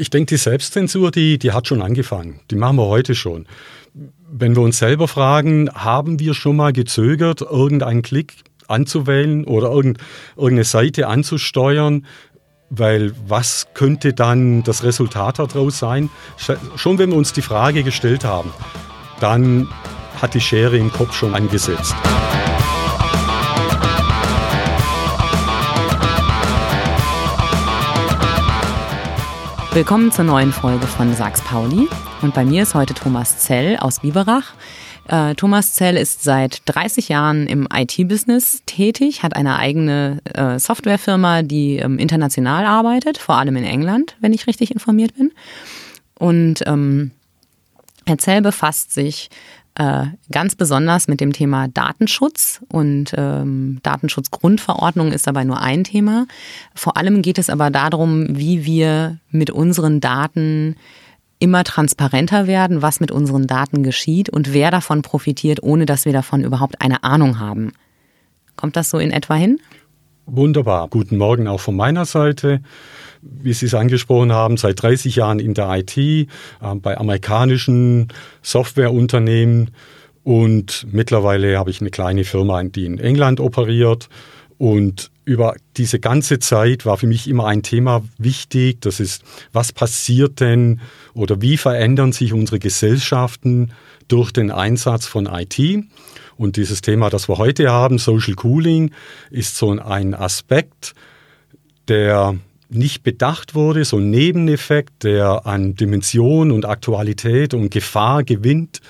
Ich denke, die Selbstzensur, die, die hat schon angefangen. Die machen wir heute schon. Wenn wir uns selber fragen, haben wir schon mal gezögert, irgendeinen Klick anzuwählen oder irgendeine Seite anzusteuern, weil was könnte dann das Resultat daraus sein? Schon wenn wir uns die Frage gestellt haben, dann hat die Schere im Kopf schon angesetzt. Willkommen zur neuen Folge von Sachs Pauli. Und bei mir ist heute Thomas Zell aus Biberach. Äh, Thomas Zell ist seit 30 Jahren im IT-Business tätig, hat eine eigene äh, Softwarefirma, die ähm, international arbeitet, vor allem in England, wenn ich richtig informiert bin. Und ähm, Herr Zell befasst sich äh, ganz besonders mit dem Thema Datenschutz und ähm, Datenschutzgrundverordnung ist dabei nur ein Thema. Vor allem geht es aber darum, wie wir mit unseren Daten immer transparenter werden, was mit unseren Daten geschieht und wer davon profitiert, ohne dass wir davon überhaupt eine Ahnung haben. Kommt das so in etwa hin? Wunderbar. Guten Morgen auch von meiner Seite. Wie Sie es angesprochen haben, seit 30 Jahren in der IT, äh, bei amerikanischen Softwareunternehmen und mittlerweile habe ich eine kleine Firma, die in England operiert und über diese ganze Zeit war für mich immer ein Thema wichtig. Das ist, was passiert denn oder wie verändern sich unsere Gesellschaften durch den Einsatz von IT? Und dieses Thema, das wir heute haben, Social Cooling, ist so ein Aspekt, der nicht bedacht wurde, so ein Nebeneffekt, der an Dimension und Aktualität und Gefahr gewinnt,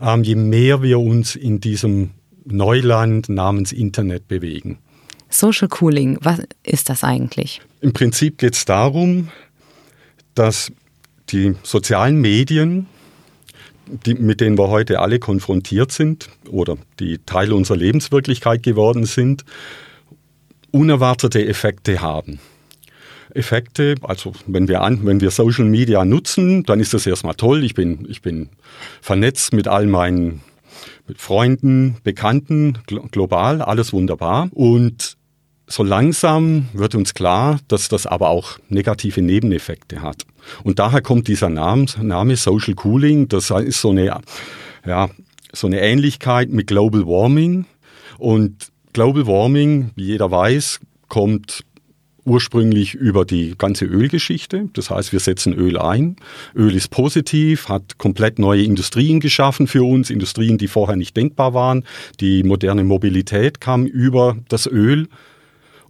ähm, je mehr wir uns in diesem Neuland namens Internet bewegen. Social Cooling, was ist das eigentlich? Im Prinzip geht es darum, dass die sozialen Medien, die, mit denen wir heute alle konfrontiert sind oder die Teil unserer Lebenswirklichkeit geworden sind, unerwartete Effekte haben. Effekte, also wenn wir, an, wenn wir Social Media nutzen, dann ist das erstmal toll. Ich bin, ich bin vernetzt mit all meinen mit Freunden, Bekannten, global, alles wunderbar. Und so langsam wird uns klar, dass das aber auch negative Nebeneffekte hat. Und daher kommt dieser Name, Name Social Cooling. Das ist so eine, ja, so eine Ähnlichkeit mit Global Warming. Und Global Warming, wie jeder weiß, kommt ursprünglich über die ganze Ölgeschichte. Das heißt, wir setzen Öl ein. Öl ist positiv, hat komplett neue Industrien geschaffen für uns, Industrien, die vorher nicht denkbar waren. Die moderne Mobilität kam über das Öl.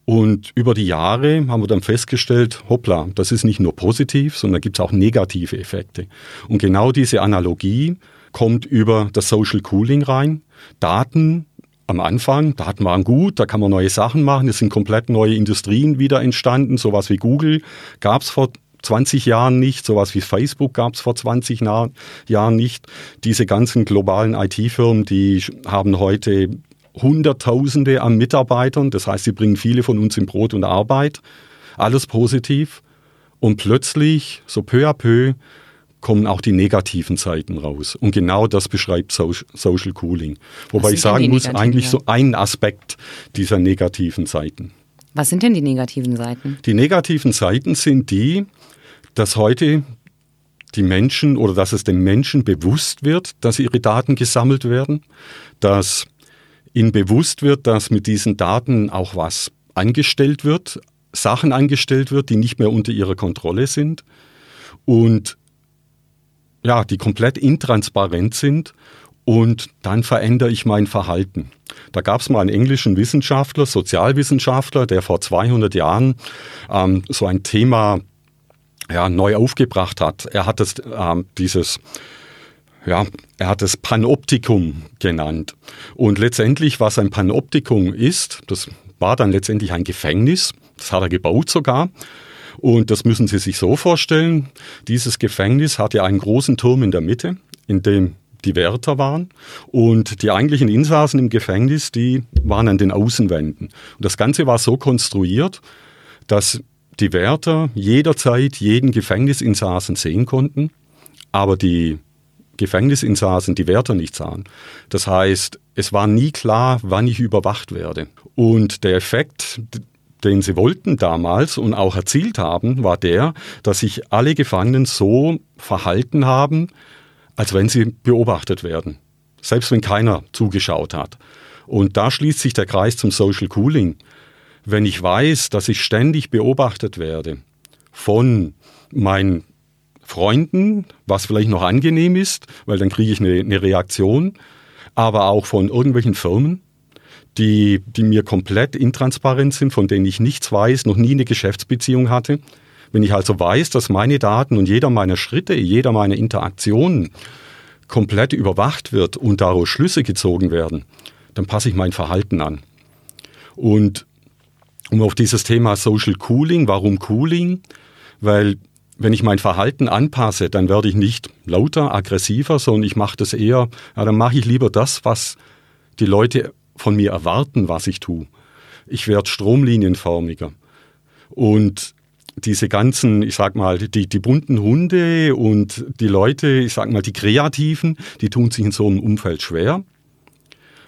Und über die Jahre haben wir dann festgestellt, hoppla, das ist nicht nur positiv, sondern gibt es auch negative Effekte. Und genau diese Analogie kommt über das Social Cooling rein. Daten am Anfang, Daten waren gut, da kann man neue Sachen machen, es sind komplett neue Industrien wieder entstanden, sowas wie Google gab es vor 20 Jahren nicht, sowas wie Facebook gab es vor 20 Jahren nicht. Diese ganzen globalen IT-Firmen, die haben heute Hunderttausende an Mitarbeitern. Das heißt, sie bringen viele von uns in Brot und Arbeit. Alles positiv. Und plötzlich, so peu à peu, kommen auch die negativen Seiten raus. Und genau das beschreibt Social Cooling. Wobei ich sagen muss, eigentlich so ein Aspekt dieser negativen Seiten. Was sind denn die negativen Seiten? Die negativen Seiten sind die, dass heute die Menschen oder dass es den Menschen bewusst wird, dass ihre Daten gesammelt werden, dass ihnen bewusst wird, dass mit diesen Daten auch was angestellt wird, Sachen angestellt wird, die nicht mehr unter ihrer Kontrolle sind und ja, die komplett intransparent sind und dann verändere ich mein Verhalten. Da gab es mal einen englischen Wissenschaftler, Sozialwissenschaftler, der vor 200 Jahren ähm, so ein Thema ja, neu aufgebracht hat. Er hat das, ähm, dieses ja, er hat es Panoptikum genannt. Und letztendlich, was ein Panoptikum ist, das war dann letztendlich ein Gefängnis, das hat er gebaut sogar. Und das müssen Sie sich so vorstellen, dieses Gefängnis hat ja einen großen Turm in der Mitte, in dem die Wärter waren. Und die eigentlichen Insassen im Gefängnis, die waren an den Außenwänden. Und das Ganze war so konstruiert, dass die Wärter jederzeit jeden Gefängnisinsassen sehen konnten, aber die Gefängnisinsassen die Wärter nicht sahen. Das heißt, es war nie klar, wann ich überwacht werde. Und der Effekt den sie wollten damals und auch erzielt haben, war der, dass sich alle Gefangenen so verhalten haben, als wenn sie beobachtet werden. Selbst wenn keiner zugeschaut hat. Und da schließt sich der Kreis zum Social Cooling. Wenn ich weiß, dass ich ständig beobachtet werde von meinen Freunden, was vielleicht noch angenehm ist, weil dann kriege ich eine, eine Reaktion, aber auch von irgendwelchen Firmen, die, die mir komplett intransparent sind, von denen ich nichts weiß, noch nie eine Geschäftsbeziehung hatte. Wenn ich also weiß, dass meine Daten und jeder meiner Schritte, jeder meiner Interaktionen komplett überwacht wird und daraus Schlüsse gezogen werden, dann passe ich mein Verhalten an. Und um auf dieses Thema Social Cooling, warum Cooling? Weil wenn ich mein Verhalten anpasse, dann werde ich nicht lauter, aggressiver, sondern ich mache das eher, ja, dann mache ich lieber das, was die Leute von mir erwarten, was ich tue. Ich werde stromlinienförmiger. Und diese ganzen, ich sag mal, die, die bunten Hunde und die Leute, ich sag mal, die Kreativen, die tun sich in so einem Umfeld schwer,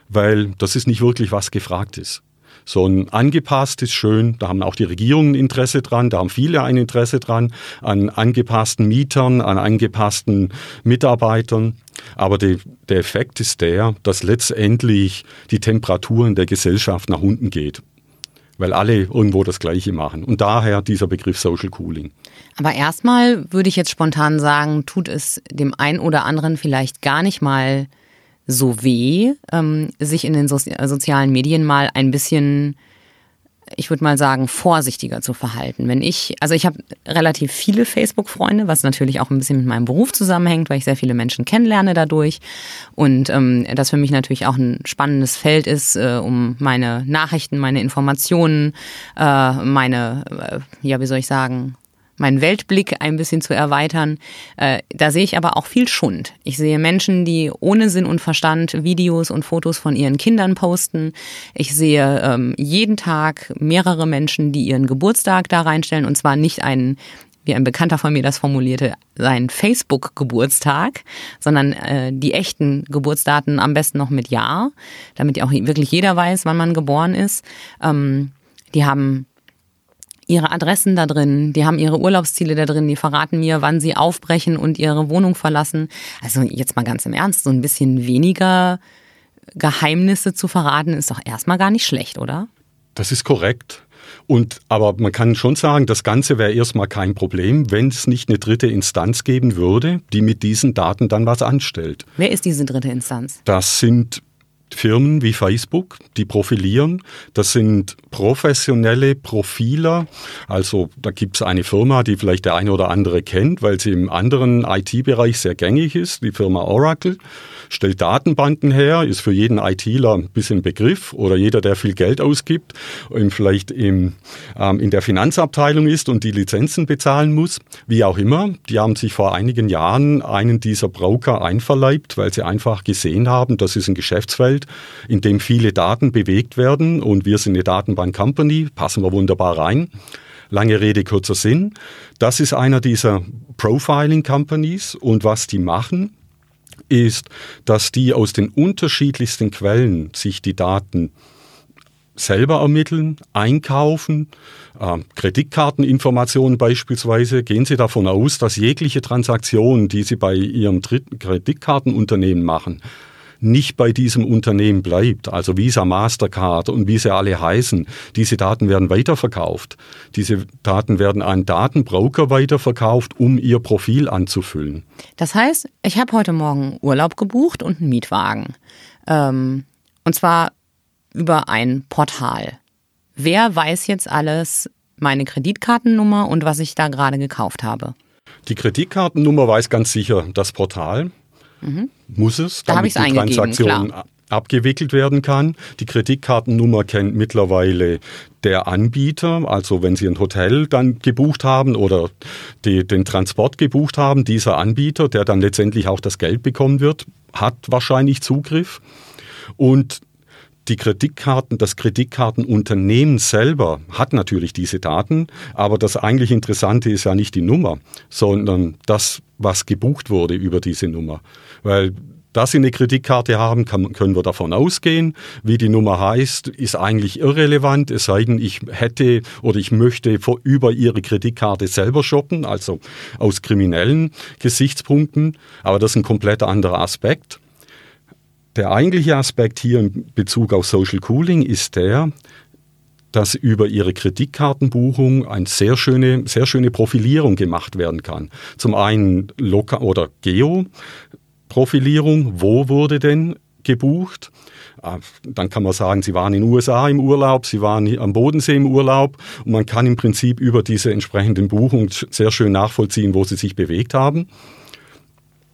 weil das ist nicht wirklich was gefragt ist. So ein angepasst ist schön, da haben auch die Regierungen Interesse dran, da haben viele ein Interesse dran, an angepassten Mietern, an angepassten Mitarbeitern. Aber die, der Effekt ist der, dass letztendlich die Temperatur in der Gesellschaft nach unten geht. Weil alle irgendwo das Gleiche machen. Und daher dieser Begriff Social Cooling. Aber erstmal würde ich jetzt spontan sagen, tut es dem einen oder anderen vielleicht gar nicht mal so weh, ähm, sich in den so sozialen Medien mal ein bisschen, ich würde mal sagen, vorsichtiger zu verhalten. Wenn ich, also ich habe relativ viele Facebook-Freunde, was natürlich auch ein bisschen mit meinem Beruf zusammenhängt, weil ich sehr viele Menschen kennenlerne dadurch und ähm, das für mich natürlich auch ein spannendes Feld ist, äh, um meine Nachrichten, meine Informationen, äh, meine, äh, ja, wie soll ich sagen, meinen Weltblick ein bisschen zu erweitern. Äh, da sehe ich aber auch viel Schund. Ich sehe Menschen, die ohne Sinn und Verstand Videos und Fotos von ihren Kindern posten. Ich sehe ähm, jeden Tag mehrere Menschen, die ihren Geburtstag da reinstellen und zwar nicht einen wie ein Bekannter von mir das formulierte, seinen Facebook-Geburtstag, sondern äh, die echten Geburtsdaten am besten noch mit Jahr, damit auch wirklich jeder weiß, wann man geboren ist. Ähm, die haben ihre Adressen da drin, die haben ihre Urlaubsziele da drin, die verraten mir, wann sie aufbrechen und ihre Wohnung verlassen. Also jetzt mal ganz im Ernst, so ein bisschen weniger Geheimnisse zu verraten, ist doch erstmal gar nicht schlecht, oder? Das ist korrekt. Und, aber man kann schon sagen, das Ganze wäre erstmal kein Problem, wenn es nicht eine dritte Instanz geben würde, die mit diesen Daten dann was anstellt. Wer ist diese dritte Instanz? Das sind Firmen wie Facebook, die profilieren. Das sind professionelle Profiler. Also da gibt es eine Firma, die vielleicht der eine oder andere kennt, weil sie im anderen IT-Bereich sehr gängig ist, die Firma Oracle stellt Datenbanken her, ist für jeden ITler ein bisschen Begriff oder jeder, der viel Geld ausgibt und vielleicht im, ähm, in der Finanzabteilung ist und die Lizenzen bezahlen muss, wie auch immer. Die haben sich vor einigen Jahren einen dieser Broker einverleibt, weil sie einfach gesehen haben, das ist ein Geschäftsfeld, in dem viele Daten bewegt werden und wir sind eine Datenbank-Company, passen wir wunderbar rein. Lange Rede, kurzer Sinn. Das ist einer dieser Profiling Companies und was die machen, ist, dass die aus den unterschiedlichsten Quellen sich die Daten selber ermitteln, einkaufen, äh, Kreditkarteninformationen beispielsweise, gehen Sie davon aus, dass jegliche Transaktion, die Sie bei Ihrem Kreditkartenunternehmen machen, nicht bei diesem Unternehmen bleibt, also Visa, Mastercard und wie sie alle heißen, diese Daten werden weiterverkauft. Diese Daten werden an Datenbroker weiterverkauft, um ihr Profil anzufüllen. Das heißt, ich habe heute Morgen Urlaub gebucht und einen Mietwagen. Ähm, und zwar über ein Portal. Wer weiß jetzt alles meine Kreditkartennummer und was ich da gerade gekauft habe? Die Kreditkartennummer weiß ganz sicher das Portal. Mhm. Muss es, damit da die Transaktion klar. abgewickelt werden kann. Die Kreditkartennummer kennt mittlerweile der Anbieter, also wenn Sie ein Hotel dann gebucht haben oder die, den Transport gebucht haben, dieser Anbieter, der dann letztendlich auch das Geld bekommen wird, hat wahrscheinlich Zugriff. Und die Kreditkarten, das Kreditkartenunternehmen selber hat natürlich diese Daten, aber das eigentlich Interessante ist ja nicht die Nummer, sondern das, was gebucht wurde über diese Nummer. Weil dass Sie eine Kreditkarte haben, kann, können wir davon ausgehen. Wie die Nummer heißt, ist eigentlich irrelevant, es sei denn, ich hätte oder ich möchte vor, über Ihre Kreditkarte selber shoppen, also aus kriminellen Gesichtspunkten. Aber das ist ein komplett anderer Aspekt. Der eigentliche Aspekt hier in Bezug auf Social Cooling ist der, dass über ihre Kreditkartenbuchung eine sehr schöne, sehr schöne Profilierung gemacht werden kann. Zum einen Loka oder Geo, Profilierung, wo wurde denn gebucht? Ah, dann kann man sagen, Sie waren in den USA im Urlaub, Sie waren am Bodensee im Urlaub und man kann im Prinzip über diese entsprechenden Buchungen sehr schön nachvollziehen, wo Sie sich bewegt haben.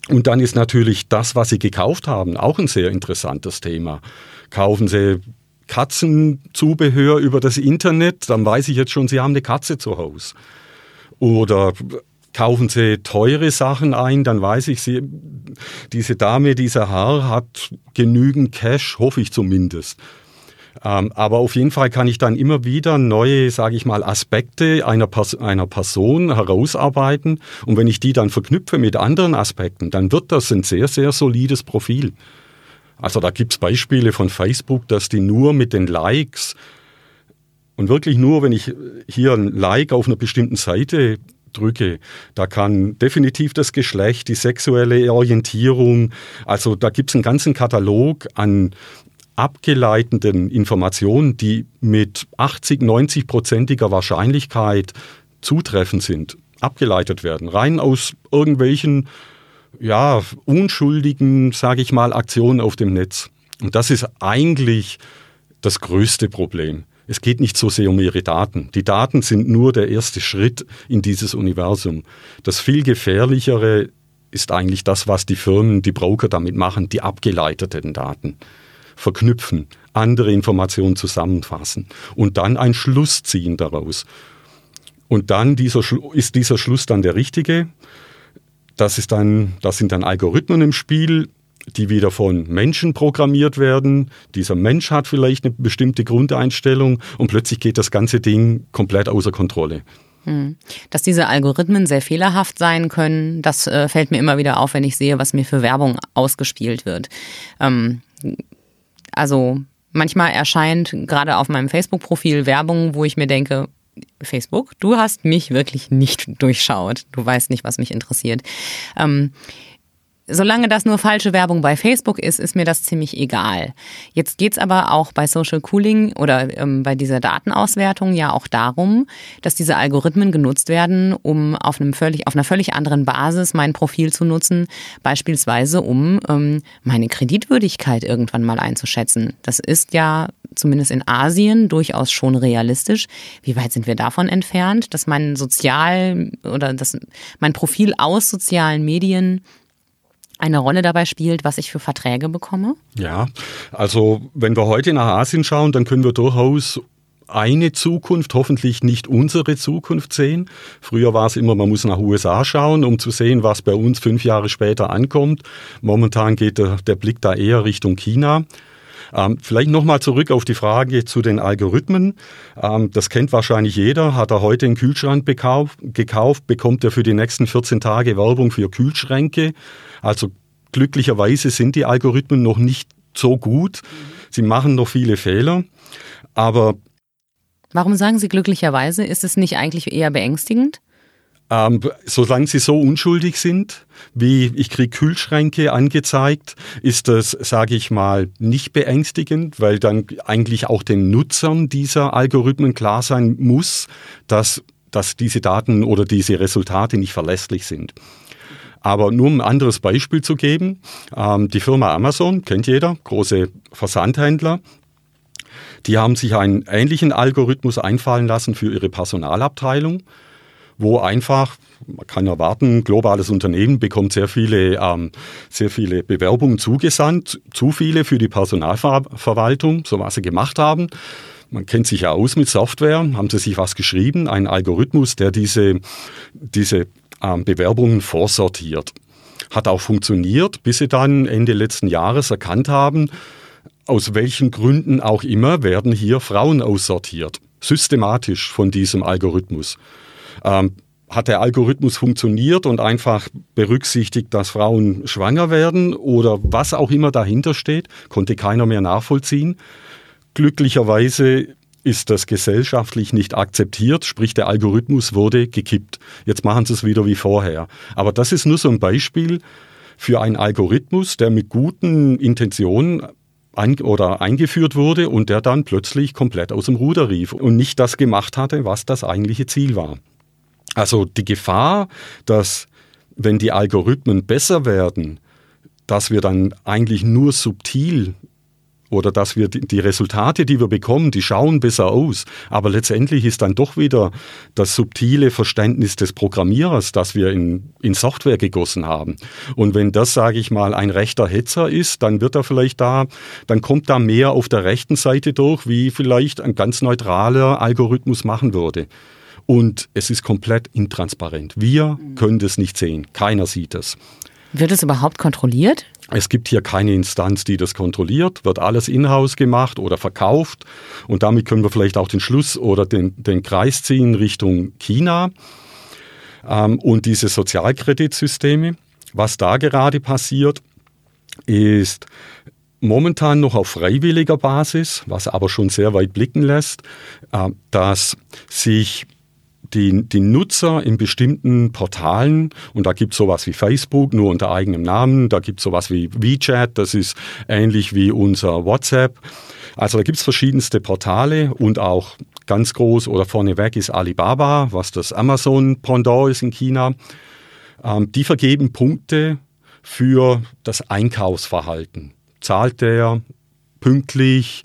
Und dann ist natürlich das, was Sie gekauft haben, auch ein sehr interessantes Thema. Kaufen Sie Katzenzubehör über das Internet, dann weiß ich jetzt schon, Sie haben eine Katze zu Hause. Oder kaufen Sie teure Sachen ein, dann weiß ich, Sie, diese Dame, dieser Herr hat genügend Cash, hoffe ich zumindest. Ähm, aber auf jeden Fall kann ich dann immer wieder neue, sage ich mal, Aspekte einer, Pers einer Person herausarbeiten. Und wenn ich die dann verknüpfe mit anderen Aspekten, dann wird das ein sehr, sehr solides Profil. Also da gibt es Beispiele von Facebook, dass die nur mit den Likes und wirklich nur, wenn ich hier ein Like auf einer bestimmten Seite drücke. Da kann definitiv das Geschlecht, die sexuelle Orientierung, also da gibt es einen ganzen Katalog an abgeleitenden Informationen, die mit 80, 90-prozentiger Wahrscheinlichkeit zutreffend sind, abgeleitet werden. Rein aus irgendwelchen ja, unschuldigen, sage ich mal, Aktionen auf dem Netz. Und das ist eigentlich das größte Problem. Es geht nicht so sehr um ihre Daten. Die Daten sind nur der erste Schritt in dieses Universum. Das viel gefährlichere ist eigentlich das, was die Firmen, die Broker damit machen, die abgeleiteten Daten verknüpfen, andere Informationen zusammenfassen und dann einen Schluss ziehen daraus. Und dann dieser, ist dieser Schluss dann der richtige. Das, ist dann, das sind dann Algorithmen im Spiel, die wieder von Menschen programmiert werden. Dieser Mensch hat vielleicht eine bestimmte Grundeinstellung und plötzlich geht das ganze Ding komplett außer Kontrolle. Hm. Dass diese Algorithmen sehr fehlerhaft sein können, das äh, fällt mir immer wieder auf, wenn ich sehe, was mir für Werbung ausgespielt wird. Ähm, also manchmal erscheint gerade auf meinem Facebook-Profil Werbung, wo ich mir denke, Facebook, du hast mich wirklich nicht durchschaut. Du weißt nicht, was mich interessiert. Ähm, Solange das nur falsche Werbung bei Facebook ist, ist mir das ziemlich egal. Jetzt geht's aber auch bei Social Cooling oder ähm, bei dieser Datenauswertung ja auch darum, dass diese Algorithmen genutzt werden, um auf, einem völlig, auf einer völlig anderen Basis mein Profil zu nutzen, beispielsweise um ähm, meine Kreditwürdigkeit irgendwann mal einzuschätzen. Das ist ja zumindest in Asien durchaus schon realistisch. Wie weit sind wir davon entfernt, dass mein Sozial oder dass mein Profil aus sozialen Medien eine Rolle dabei spielt, was ich für Verträge bekomme? Ja, also wenn wir heute nach Asien schauen, dann können wir durchaus eine Zukunft, hoffentlich nicht unsere Zukunft sehen. Früher war es immer, man muss nach USA schauen, um zu sehen, was bei uns fünf Jahre später ankommt. Momentan geht der, der Blick da eher Richtung China. Ähm, vielleicht nochmal zurück auf die Frage zu den Algorithmen. Ähm, das kennt wahrscheinlich jeder. Hat er heute einen Kühlschrank gekauft, gekauft, bekommt er für die nächsten 14 Tage Werbung für Kühlschränke. Also glücklicherweise sind die Algorithmen noch nicht so gut. Sie machen noch viele Fehler. Aber Warum sagen Sie glücklicherweise? Ist es nicht eigentlich eher beängstigend? Ähm, solange sie so unschuldig sind, wie ich kriege Kühlschränke angezeigt, ist das, sage ich mal, nicht beängstigend, weil dann eigentlich auch den Nutzern dieser Algorithmen klar sein muss, dass, dass diese Daten oder diese Resultate nicht verlässlich sind. Aber nur um ein anderes Beispiel zu geben, ähm, die Firma Amazon, kennt jeder, große Versandhändler, die haben sich einen ähnlichen Algorithmus einfallen lassen für ihre Personalabteilung wo einfach, man kann erwarten, globales Unternehmen bekommt sehr viele, ähm, sehr viele Bewerbungen zugesandt, zu viele für die Personalverwaltung, so was sie gemacht haben. Man kennt sich ja aus mit Software, haben sie sich was geschrieben, einen Algorithmus, der diese, diese ähm, Bewerbungen vorsortiert. Hat auch funktioniert, bis sie dann Ende letzten Jahres erkannt haben, aus welchen Gründen auch immer werden hier Frauen aussortiert. Systematisch von diesem Algorithmus. Ähm, hat der Algorithmus funktioniert und einfach berücksichtigt, dass Frauen schwanger werden oder was auch immer dahinter steht, konnte keiner mehr nachvollziehen. Glücklicherweise ist das gesellschaftlich nicht akzeptiert, sprich der Algorithmus wurde gekippt. Jetzt machen sie es wieder wie vorher. Aber das ist nur so ein Beispiel für einen Algorithmus, der mit guten Intentionen an, oder eingeführt wurde und der dann plötzlich komplett aus dem Ruder rief und nicht das gemacht hatte, was das eigentliche Ziel war. Also die Gefahr, dass wenn die Algorithmen besser werden, dass wir dann eigentlich nur subtil oder dass wir die Resultate, die wir bekommen, die schauen besser aus. Aber letztendlich ist dann doch wieder das subtile Verständnis des Programmierers, das wir in, in Software gegossen haben. Und wenn das, sage ich mal, ein rechter Hetzer ist, dann wird er vielleicht da, dann kommt da mehr auf der rechten Seite durch, wie vielleicht ein ganz neutraler Algorithmus machen würde. Und es ist komplett intransparent. Wir können das nicht sehen. Keiner sieht es. Wird es überhaupt kontrolliert? Es gibt hier keine Instanz, die das kontrolliert, wird alles in-house gemacht oder verkauft. Und damit können wir vielleicht auch den Schluss oder den, den Kreis ziehen Richtung China ähm, und diese Sozialkreditsysteme. Was da gerade passiert, ist momentan noch auf freiwilliger Basis, was aber schon sehr weit blicken lässt, äh, dass sich die, die Nutzer in bestimmten Portalen, und da gibt es sowas wie Facebook, nur unter eigenem Namen, da gibt es sowas wie WeChat, das ist ähnlich wie unser WhatsApp. Also da gibt es verschiedenste Portale und auch ganz groß oder vorneweg ist Alibaba, was das Amazon-Pendant ist in China. Ähm, die vergeben Punkte für das Einkaufsverhalten. Zahlt der pünktlich?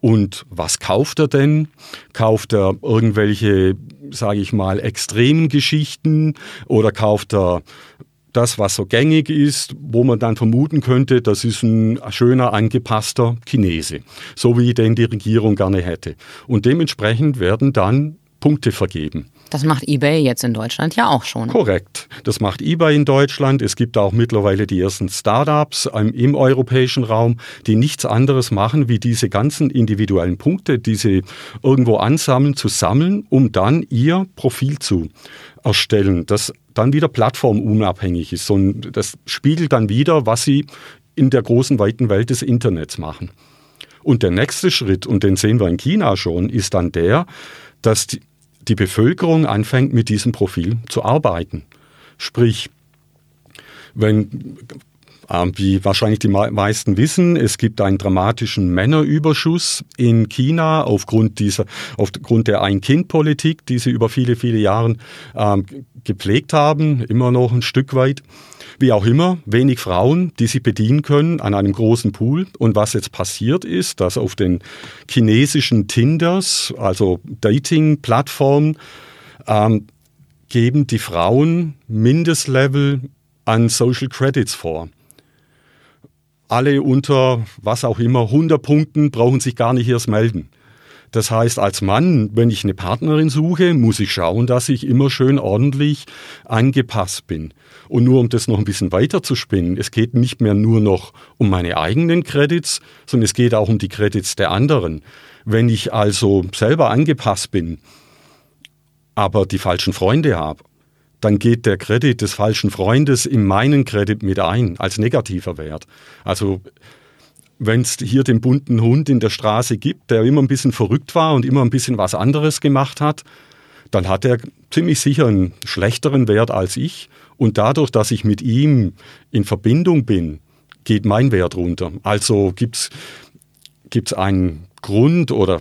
Und was kauft er denn? Kauft er irgendwelche sage ich mal, extremen Geschichten oder kauft er das, was so gängig ist, wo man dann vermuten könnte, das ist ein schöner, angepasster Chinese, so wie den die Regierung gerne hätte. Und dementsprechend werden dann Punkte vergeben. Das macht eBay jetzt in Deutschland ja auch schon. Korrekt. Das macht eBay in Deutschland. Es gibt auch mittlerweile die ersten Startups im europäischen Raum, die nichts anderes machen, wie diese ganzen individuellen Punkte, die sie irgendwo ansammeln, zu sammeln, um dann ihr Profil zu erstellen, das dann wieder plattformunabhängig ist. Und das spiegelt dann wieder, was sie in der großen, weiten Welt des Internets machen. Und der nächste Schritt, und den sehen wir in China schon, ist dann der, dass die, die Bevölkerung anfängt, mit diesem Profil zu arbeiten. Sprich, wenn äh, wie wahrscheinlich die meisten wissen, es gibt einen dramatischen Männerüberschuss in China aufgrund dieser, aufgrund der Ein-Kind-Politik, die sie über viele, viele Jahre äh, gepflegt haben, immer noch ein Stück weit. Wie auch immer, wenig Frauen, die sie bedienen können an einem großen Pool. Und was jetzt passiert ist, dass auf den chinesischen Tinders, also Dating-Plattformen, ähm, geben die Frauen Mindestlevel an Social Credits vor. Alle unter was auch immer 100 Punkten brauchen sich gar nicht erst melden. Das heißt, als Mann, wenn ich eine Partnerin suche, muss ich schauen, dass ich immer schön ordentlich angepasst bin. Und nur um das noch ein bisschen weiter zu spinnen, es geht nicht mehr nur noch um meine eigenen Credits, sondern es geht auch um die Credits der anderen. Wenn ich also selber angepasst bin, aber die falschen Freunde habe, dann geht der Credit des falschen Freundes in meinen Credit mit ein, als negativer Wert. Also wenn es hier den bunten Hund in der Straße gibt, der immer ein bisschen verrückt war und immer ein bisschen was anderes gemacht hat, dann hat er ziemlich sicher einen schlechteren Wert als ich. Und dadurch, dass ich mit ihm in Verbindung bin, geht mein Wert runter. Also gibt es einen Grund oder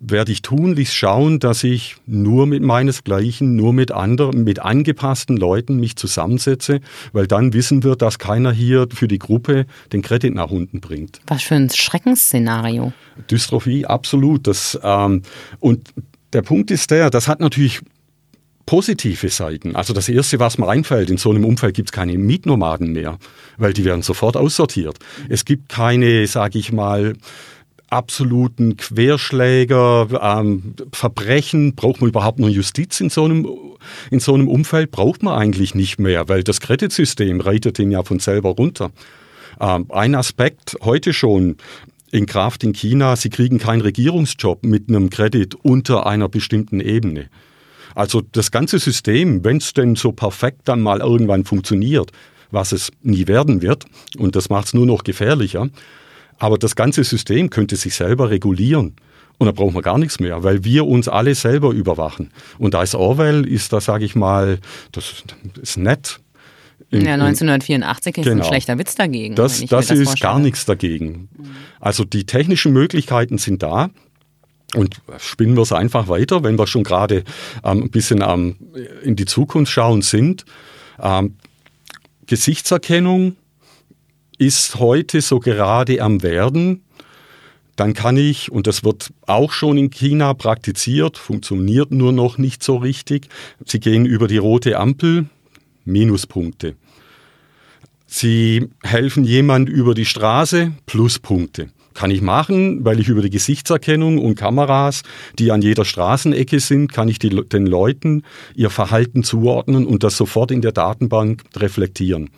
werde ich tunlichst schauen, dass ich nur mit meinesgleichen, nur mit anderen, mit angepassten Leuten mich zusammensetze, weil dann wissen wir, dass keiner hier für die Gruppe den Kredit nach unten bringt. Was für ein Schreckensszenario. Dystrophie, absolut. Das, ähm, und der Punkt ist der, das hat natürlich positive Seiten. Also das Erste, was mir einfällt, in so einem Umfeld gibt es keine Mietnomaden mehr, weil die werden sofort aussortiert. Es gibt keine, sage ich mal, absoluten Querschläger, ähm, Verbrechen, braucht man überhaupt noch Justiz in so, einem, in so einem Umfeld? Braucht man eigentlich nicht mehr, weil das Kreditsystem reitet ihn ja von selber runter. Ähm, ein Aspekt heute schon in Kraft in China, sie kriegen keinen Regierungsjob mit einem Kredit unter einer bestimmten Ebene. Also das ganze System, wenn es denn so perfekt dann mal irgendwann funktioniert, was es nie werden wird, und das macht es nur noch gefährlicher, aber das ganze System könnte sich selber regulieren. Und da brauchen wir gar nichts mehr, weil wir uns alle selber überwachen. Und da ist Orwell, ist da, sage ich mal, das ist nett. In, ja, 1984 ist genau. ein schlechter Witz dagegen. Das, das, das ist gar nichts dagegen. Also die technischen Möglichkeiten sind da. Und spinnen wir es einfach weiter, wenn wir schon gerade ähm, ein bisschen ähm, in die Zukunft schauen sind. Ähm, Gesichtserkennung ist heute so gerade am Werden dann kann ich, und das wird auch schon in China praktiziert, funktioniert nur noch nicht so richtig, Sie gehen über die rote Ampel, Minuspunkte. Sie helfen jemand über die Straße, Pluspunkte. Kann ich machen, weil ich über die Gesichtserkennung und Kameras, die an jeder Straßenecke sind, kann ich die, den Leuten ihr Verhalten zuordnen und das sofort in der Datenbank reflektieren.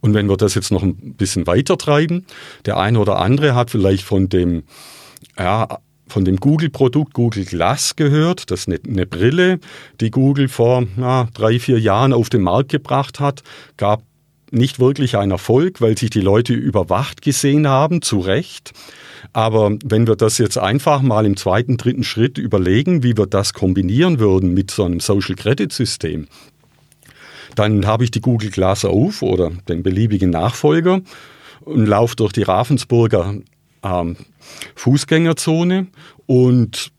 Und wenn wir das jetzt noch ein bisschen weiter treiben, der eine oder andere hat vielleicht von dem, ja, von dem Google-Produkt Google Glass gehört. Das ist eine, Brille, die Google vor na, drei, vier Jahren auf den Markt gebracht hat. Gab nicht wirklich einen Erfolg, weil sich die Leute überwacht gesehen haben, zu Recht. Aber wenn wir das jetzt einfach mal im zweiten, dritten Schritt überlegen, wie wir das kombinieren würden mit so einem Social Credit System, dann habe ich die Google Glass auf oder den beliebigen Nachfolger und laufe durch die Ravensburger ähm, Fußgängerzone und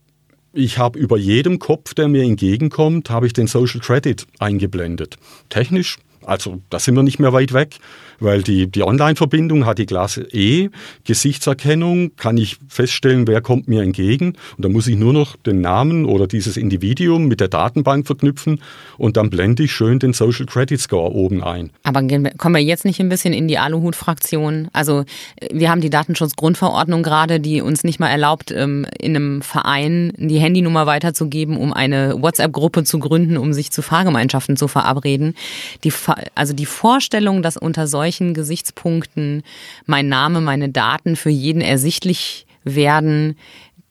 ich habe über jedem Kopf, der mir entgegenkommt, habe ich den Social Credit eingeblendet. Technisch, also da sind wir nicht mehr weit weg weil die, die Online-Verbindung hat die Klasse E, Gesichtserkennung, kann ich feststellen, wer kommt mir entgegen und dann muss ich nur noch den Namen oder dieses Individuum mit der Datenbank verknüpfen und dann blende ich schön den Social Credit Score oben ein. Aber kommen wir jetzt nicht ein bisschen in die Aluhut-Fraktion? Also wir haben die Datenschutzgrundverordnung gerade, die uns nicht mal erlaubt, ähm, in einem Verein die Handynummer weiterzugeben, um eine WhatsApp-Gruppe zu gründen, um sich zu Fahrgemeinschaften zu verabreden. Die, also die Vorstellung, dass unter solchen solchen Gesichtspunkten mein Name, meine Daten für jeden ersichtlich werden,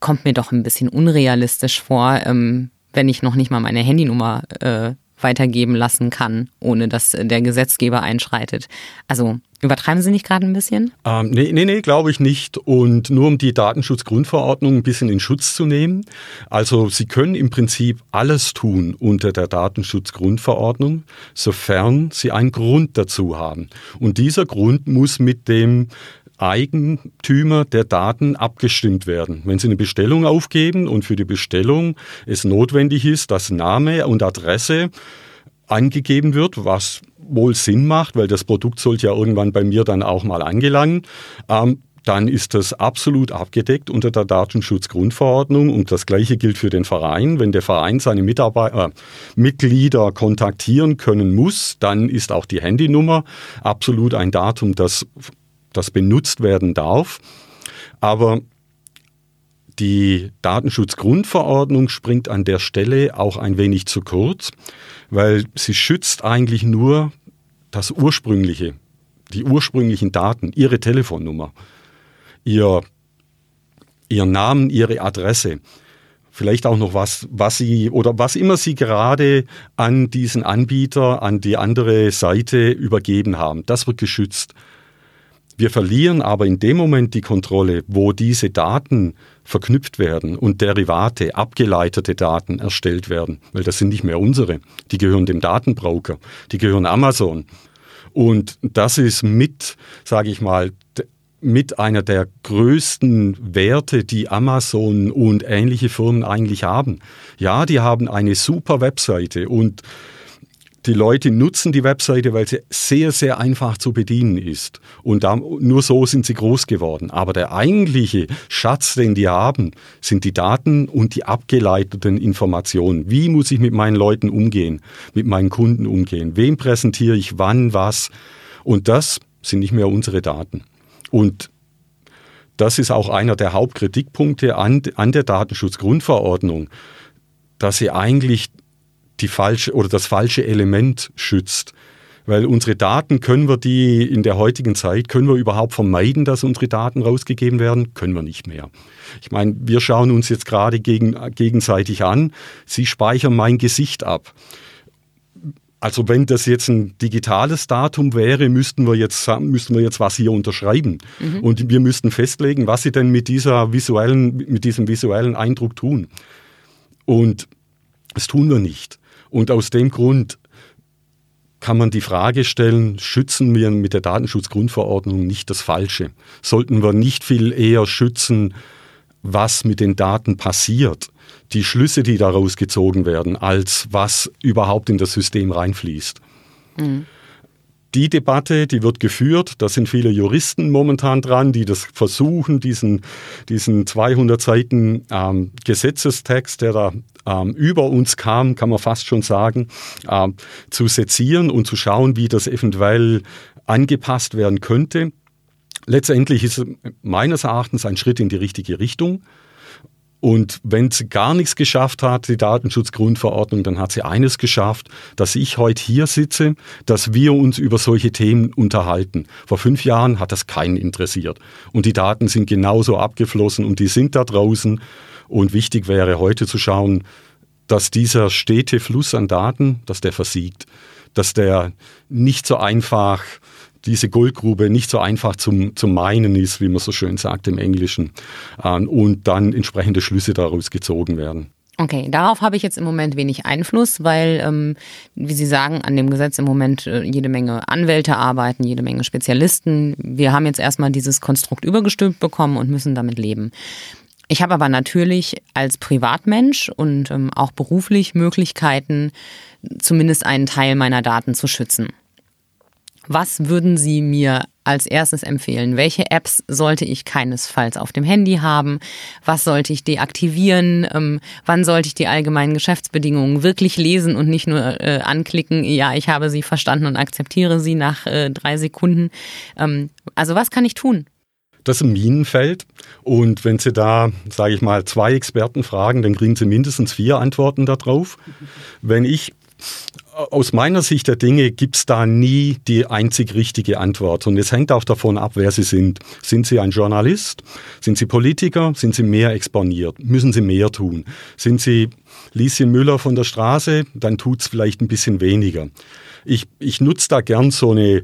kommt mir doch ein bisschen unrealistisch vor, ähm, wenn ich noch nicht mal meine Handynummer äh, weitergeben lassen kann, ohne dass der Gesetzgeber einschreitet. Also übertreiben Sie nicht gerade ein bisschen? Ähm, nee, nee, nee glaube ich nicht. Und nur um die Datenschutzgrundverordnung ein bisschen in Schutz zu nehmen. Also Sie können im Prinzip alles tun unter der Datenschutzgrundverordnung, sofern Sie einen Grund dazu haben. Und dieser Grund muss mit dem Eigentümer der Daten abgestimmt werden. Wenn Sie eine Bestellung aufgeben und für die Bestellung es notwendig ist, dass Name und Adresse angegeben wird, was wohl Sinn macht, weil das Produkt sollte ja irgendwann bei mir dann auch mal angelangen, ähm, dann ist das absolut abgedeckt unter der Datenschutzgrundverordnung und das gleiche gilt für den Verein. Wenn der Verein seine Mitarbeiter, äh, Mitglieder kontaktieren können muss, dann ist auch die Handynummer absolut ein Datum, das das benutzt werden darf. Aber die Datenschutzgrundverordnung springt an der Stelle auch ein wenig zu kurz, weil sie schützt eigentlich nur das ursprüngliche, die ursprünglichen Daten, ihre Telefonnummer, ihr, ihr Namen, ihre Adresse, vielleicht auch noch was, was sie oder was immer sie gerade an diesen Anbieter, an die andere Seite übergeben haben. Das wird geschützt. Wir verlieren aber in dem Moment die Kontrolle, wo diese Daten verknüpft werden und Derivate, abgeleitete Daten erstellt werden, weil das sind nicht mehr unsere. Die gehören dem Datenbroker, die gehören Amazon. Und das ist mit, sage ich mal, mit einer der größten Werte, die Amazon und ähnliche Firmen eigentlich haben. Ja, die haben eine super Webseite und die Leute nutzen die Webseite, weil sie sehr, sehr einfach zu bedienen ist. Und da, nur so sind sie groß geworden. Aber der eigentliche Schatz, den die haben, sind die Daten und die abgeleiteten Informationen. Wie muss ich mit meinen Leuten umgehen, mit meinen Kunden umgehen? Wem präsentiere ich wann was? Und das sind nicht mehr unsere Daten. Und das ist auch einer der Hauptkritikpunkte an, an der Datenschutzgrundverordnung, dass sie eigentlich die falsche oder das falsche Element schützt. Weil unsere Daten können wir die in der heutigen Zeit, können wir überhaupt vermeiden, dass unsere Daten rausgegeben werden? Können wir nicht mehr. Ich meine, wir schauen uns jetzt gerade gegen, gegenseitig an. Sie speichern mein Gesicht ab. Also wenn das jetzt ein digitales Datum wäre, müssten wir jetzt, müssten wir jetzt was hier unterschreiben. Mhm. Und wir müssten festlegen, was sie denn mit, dieser visuellen, mit diesem visuellen Eindruck tun. Und das tun wir nicht. Und aus dem Grund kann man die Frage stellen, schützen wir mit der Datenschutzgrundverordnung nicht das Falsche? Sollten wir nicht viel eher schützen, was mit den Daten passiert, die Schlüsse, die daraus gezogen werden, als was überhaupt in das System reinfließt? Mhm. Die Debatte, die wird geführt. Da sind viele Juristen momentan dran, die das versuchen, diesen, diesen 200 Seiten ähm, Gesetzestext, der da ähm, über uns kam, kann man fast schon sagen, ähm, zu sezieren und zu schauen, wie das eventuell angepasst werden könnte. Letztendlich ist es meines Erachtens ein Schritt in die richtige Richtung. Und wenn sie gar nichts geschafft hat, die Datenschutzgrundverordnung, dann hat sie eines geschafft, dass ich heute hier sitze, dass wir uns über solche Themen unterhalten. Vor fünf Jahren hat das keinen interessiert. Und die Daten sind genauso abgeflossen und die sind da draußen. Und wichtig wäre heute zu schauen, dass dieser stete Fluss an Daten, dass der versiegt, dass der nicht so einfach diese Goldgrube nicht so einfach zum, zum Meinen ist, wie man so schön sagt im Englischen, ähm, und dann entsprechende Schlüsse daraus gezogen werden. Okay, darauf habe ich jetzt im Moment wenig Einfluss, weil, ähm, wie Sie sagen, an dem Gesetz im Moment äh, jede Menge Anwälte arbeiten, jede Menge Spezialisten. Wir haben jetzt erstmal dieses Konstrukt übergestülpt bekommen und müssen damit leben. Ich habe aber natürlich als Privatmensch und ähm, auch beruflich Möglichkeiten, zumindest einen Teil meiner Daten zu schützen. Was würden Sie mir als erstes empfehlen? Welche Apps sollte ich keinesfalls auf dem Handy haben? Was sollte ich deaktivieren? Ähm, wann sollte ich die allgemeinen Geschäftsbedingungen wirklich lesen und nicht nur äh, anklicken, ja, ich habe sie verstanden und akzeptiere sie nach äh, drei Sekunden? Ähm, also was kann ich tun? Das ist ein Minenfeld. Und wenn Sie da, sage ich mal, zwei Experten fragen, dann kriegen Sie mindestens vier Antworten darauf. Wenn ich aus meiner Sicht der Dinge gibt es da nie die einzig richtige Antwort. Und es hängt auch davon ab, wer Sie sind. Sind Sie ein Journalist? Sind Sie Politiker? Sind Sie mehr exponiert? Müssen Sie mehr tun? Sind Sie Lieschen Müller von der Straße? Dann tut es vielleicht ein bisschen weniger. Ich, ich nutze da gern so eine, äh,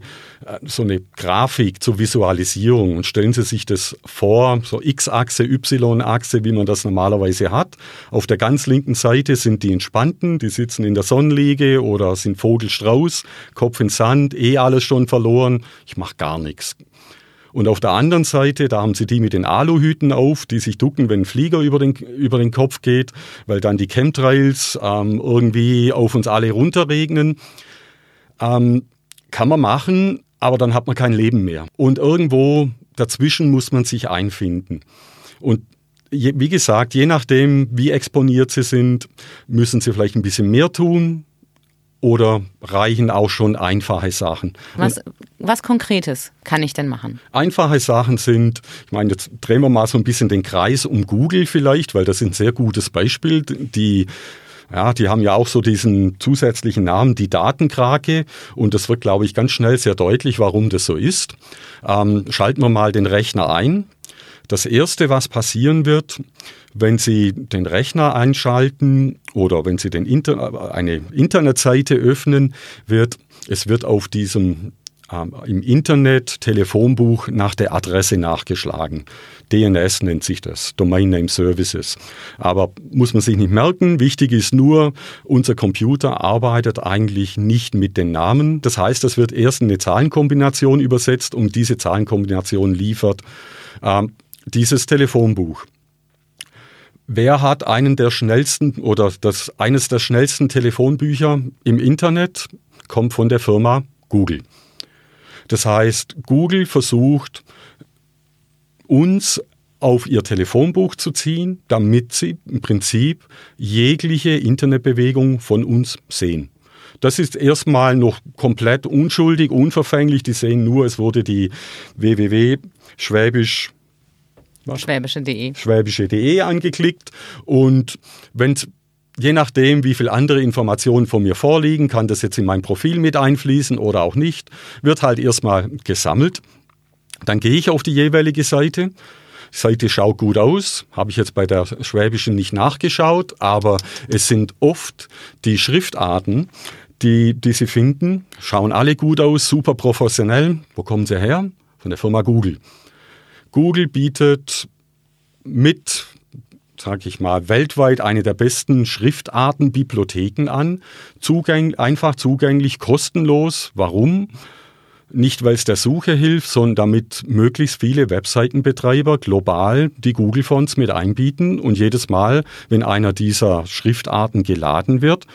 so eine Grafik zur Visualisierung und stellen Sie sich das vor, so X-Achse, Y-Achse, wie man das normalerweise hat. Auf der ganz linken Seite sind die Entspannten, die sitzen in der Sonnenliege oder sind Vogelstrauß, Kopf in Sand, eh alles schon verloren, ich mache gar nichts. Und auf der anderen Seite, da haben sie die mit den Aluhüten auf, die sich ducken, wenn ein Flieger über den, über den Kopf geht, weil dann die Chemtrails ähm, irgendwie auf uns alle runterregnen. Ähm, kann man machen, aber dann hat man kein Leben mehr. Und irgendwo dazwischen muss man sich einfinden. Und wie gesagt, je nachdem, wie exponiert sie sind, müssen sie vielleicht ein bisschen mehr tun oder reichen auch schon einfache Sachen. Was, was Konkretes kann ich denn machen? Einfache Sachen sind, ich meine, jetzt drehen wir mal so ein bisschen den Kreis um Google vielleicht, weil das ist ein sehr gutes Beispiel. Die ja, die haben ja auch so diesen zusätzlichen Namen, die Datenkrake. Und das wird, glaube ich, ganz schnell sehr deutlich, warum das so ist. Ähm, schalten wir mal den Rechner ein. Das Erste, was passieren wird, wenn Sie den Rechner einschalten oder wenn Sie Inter eine Internetseite öffnen, wird es wird auf diesem ähm, im Internet Telefonbuch nach der Adresse nachgeschlagen. DNS nennt sich das, Domain Name Services. Aber muss man sich nicht merken, wichtig ist nur, unser Computer arbeitet eigentlich nicht mit den Namen. Das heißt, es wird erst eine Zahlenkombination übersetzt und diese Zahlenkombination liefert ähm, dieses Telefonbuch. Wer hat einen der schnellsten oder das, eines der schnellsten Telefonbücher im Internet? Kommt von der Firma Google. Das heißt, Google versucht, uns auf ihr Telefonbuch zu ziehen, damit sie im Prinzip jegliche Internetbewegung von uns sehen. Das ist erstmal noch komplett unschuldig, unverfänglich. Die sehen nur, es wurde die www.schwäbisch Schwäbische.de Schwäbische.de angeklickt und wenn je nachdem, wie viele andere Informationen von mir vorliegen, kann das jetzt in mein Profil mit einfließen oder auch nicht, wird halt erstmal gesammelt. Dann gehe ich auf die jeweilige Seite. Die Seite schaut gut aus, habe ich jetzt bei der Schwäbischen nicht nachgeschaut, aber es sind oft die Schriftarten, die, die Sie finden, schauen alle gut aus, super professionell. Wo kommen sie her? Von der Firma Google. Google bietet mit sage ich mal, weltweit eine der besten Schriftartenbibliotheken an. Zugäng einfach zugänglich, kostenlos. Warum? Nicht, weil es der Suche hilft, sondern damit möglichst viele Webseitenbetreiber global die Google-Fonts mit einbieten. Und jedes Mal, wenn einer dieser Schriftarten geladen wird,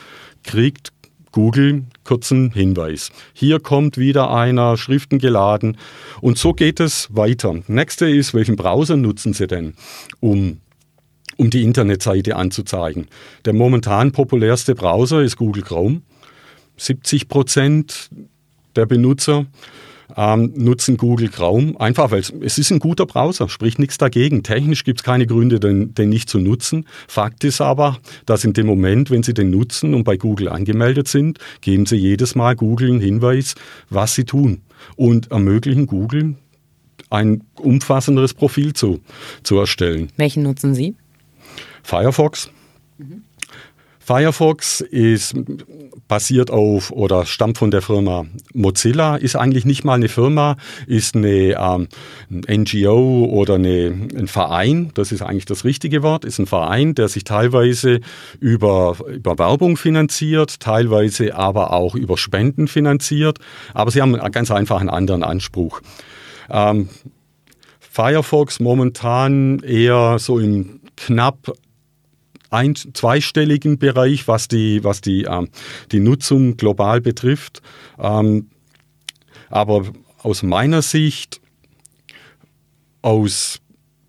kriegt Google kurzen Hinweis. Hier kommt wieder einer, Schriften geladen. Und so geht es weiter. Nächste ist, welchen Browser nutzen Sie denn, um um die Internetseite anzuzeigen. Der momentan populärste Browser ist Google Chrome. 70 Prozent der Benutzer ähm, nutzen Google Chrome, einfach weil es ist ein guter Browser, spricht nichts dagegen. Technisch gibt es keine Gründe, den, den nicht zu nutzen. Fakt ist aber, dass in dem Moment, wenn Sie den nutzen und bei Google angemeldet sind, geben Sie jedes Mal Google einen Hinweis, was Sie tun und ermöglichen Google ein umfassenderes Profil zu, zu erstellen. Welchen nutzen Sie? Firefox. Mhm. Firefox ist basiert auf oder stammt von der Firma Mozilla, ist eigentlich nicht mal eine Firma, ist eine ähm, NGO oder eine, ein Verein, das ist eigentlich das richtige Wort, ist ein Verein, der sich teilweise über, über Werbung finanziert, teilweise aber auch über Spenden finanziert, aber sie haben ganz einfach einen anderen Anspruch. Ähm, Firefox momentan eher so im knapp ein, zweistelligen Bereich, was die, was die, ähm, die Nutzung global betrifft. Ähm, aber aus meiner Sicht, aus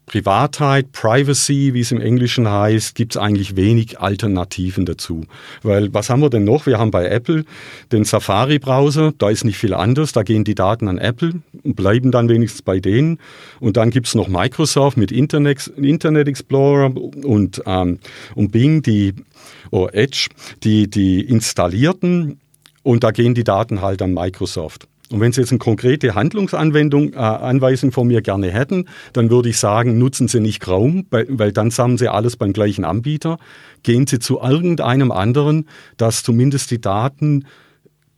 Privatheit, Privacy, wie es im Englischen heißt, gibt es eigentlich wenig Alternativen dazu. Weil was haben wir denn noch? Wir haben bei Apple den Safari-Browser, da ist nicht viel anders, da gehen die Daten an Apple und bleiben dann wenigstens bei denen. Und dann gibt es noch Microsoft mit Internet, Internet Explorer und, ähm, und Bing, die, oder Edge, die, die installierten und da gehen die Daten halt an Microsoft. Und wenn Sie jetzt eine konkrete Handlungsanwendung, äh, Anweisung von mir gerne hätten, dann würde ich sagen, nutzen Sie nicht weil, weil dann sammeln Sie alles beim gleichen Anbieter. Gehen Sie zu irgendeinem anderen, dass zumindest die Daten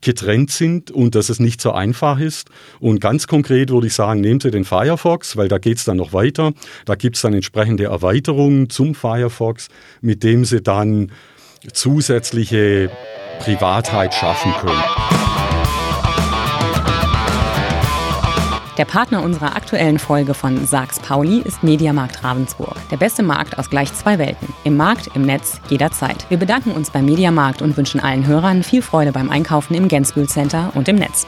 getrennt sind und dass es nicht so einfach ist. Und ganz konkret würde ich sagen, nehmen Sie den Firefox, weil da geht es dann noch weiter. Da gibt es dann entsprechende Erweiterungen zum Firefox, mit dem Sie dann zusätzliche Privatheit schaffen können. Der Partner unserer aktuellen Folge von Sachs Pauli ist Mediamarkt Ravensburg. Der beste Markt aus gleich zwei Welten. Im Markt, im Netz, jederzeit. Wir bedanken uns beim Mediamarkt und wünschen allen Hörern viel Freude beim Einkaufen im Gensbühl Center und im Netz.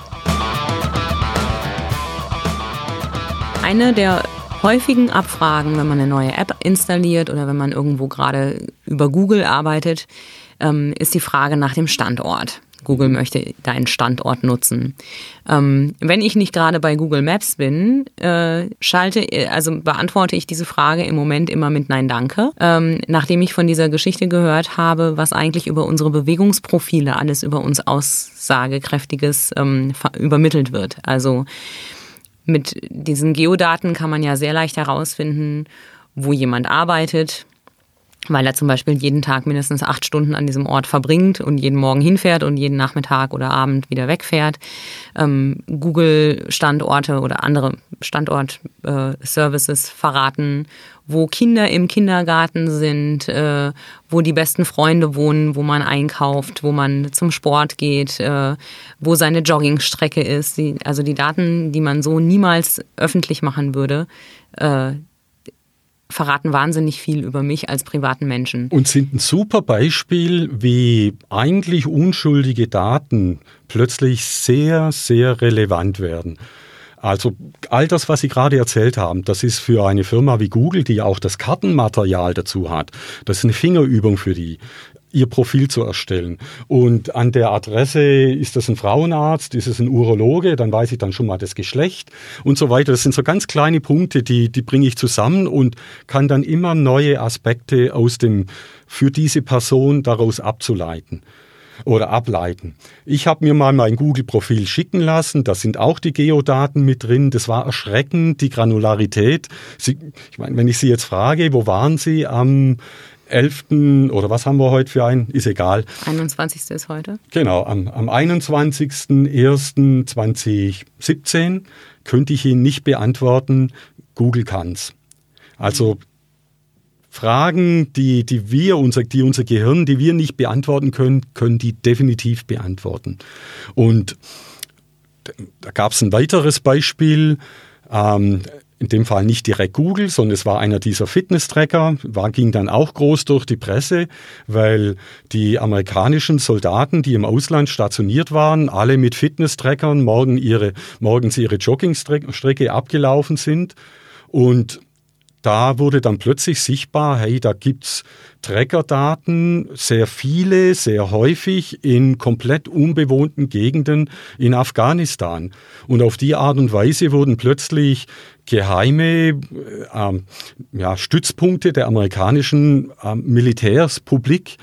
Eine der häufigen Abfragen, wenn man eine neue App installiert oder wenn man irgendwo gerade über Google arbeitet, ähm, ist die Frage nach dem Standort. Google möchte deinen Standort nutzen. Ähm, wenn ich nicht gerade bei Google Maps bin, äh, schalte, also beantworte ich diese Frage im Moment immer mit Nein, danke. Ähm, nachdem ich von dieser Geschichte gehört habe, was eigentlich über unsere Bewegungsprofile alles über uns aussagekräftiges ähm, übermittelt wird. Also mit diesen Geodaten kann man ja sehr leicht herausfinden, wo jemand arbeitet, weil er zum Beispiel jeden Tag mindestens acht Stunden an diesem Ort verbringt und jeden Morgen hinfährt und jeden Nachmittag oder Abend wieder wegfährt. Ähm, Google-Standorte oder andere Standort-Services äh, verraten, wo Kinder im Kindergarten sind, äh, wo die besten Freunde wohnen, wo man einkauft, wo man zum Sport geht, äh, wo seine Joggingstrecke ist. Die, also die Daten, die man so niemals öffentlich machen würde, äh, verraten wahnsinnig viel über mich als privaten Menschen. Und sind ein super Beispiel, wie eigentlich unschuldige Daten plötzlich sehr, sehr relevant werden. Also all das, was Sie gerade erzählt haben, das ist für eine Firma wie Google, die auch das Kartenmaterial dazu hat, das ist eine Fingerübung für die ihr Profil zu erstellen. Und an der Adresse ist das ein Frauenarzt, ist es ein Urologe, dann weiß ich dann schon mal das Geschlecht und so weiter. Das sind so ganz kleine Punkte, die, die bringe ich zusammen und kann dann immer neue Aspekte aus dem, für diese Person daraus abzuleiten oder ableiten. Ich habe mir mal mein Google-Profil schicken lassen, da sind auch die Geodaten mit drin. Das war erschreckend, die Granularität. Sie, ich meine, wenn ich Sie jetzt frage, wo waren Sie am 11. oder was haben wir heute für einen? Ist egal. 21. ist heute. Genau, am, am 21.01.2017 könnte ich Ihnen nicht beantworten, Google kann's. Also Fragen, die, die wir, unser, die unser Gehirn, die wir nicht beantworten können, können die definitiv beantworten. Und da gab es ein weiteres Beispiel. Ähm, in dem Fall nicht direkt Google, sondern es war einer dieser Fitness-Tracker, war, ging dann auch groß durch die Presse, weil die amerikanischen Soldaten, die im Ausland stationiert waren, alle mit Fitness-Trackern morgen ihre, morgens ihre Joggingstrecke abgelaufen sind. Und da wurde dann plötzlich sichtbar, hey, da gibt's Trackerdaten, sehr viele, sehr häufig in komplett unbewohnten Gegenden in Afghanistan. Und auf die Art und Weise wurden plötzlich geheime äh, ja, Stützpunkte der amerikanischen äh, Militärs publik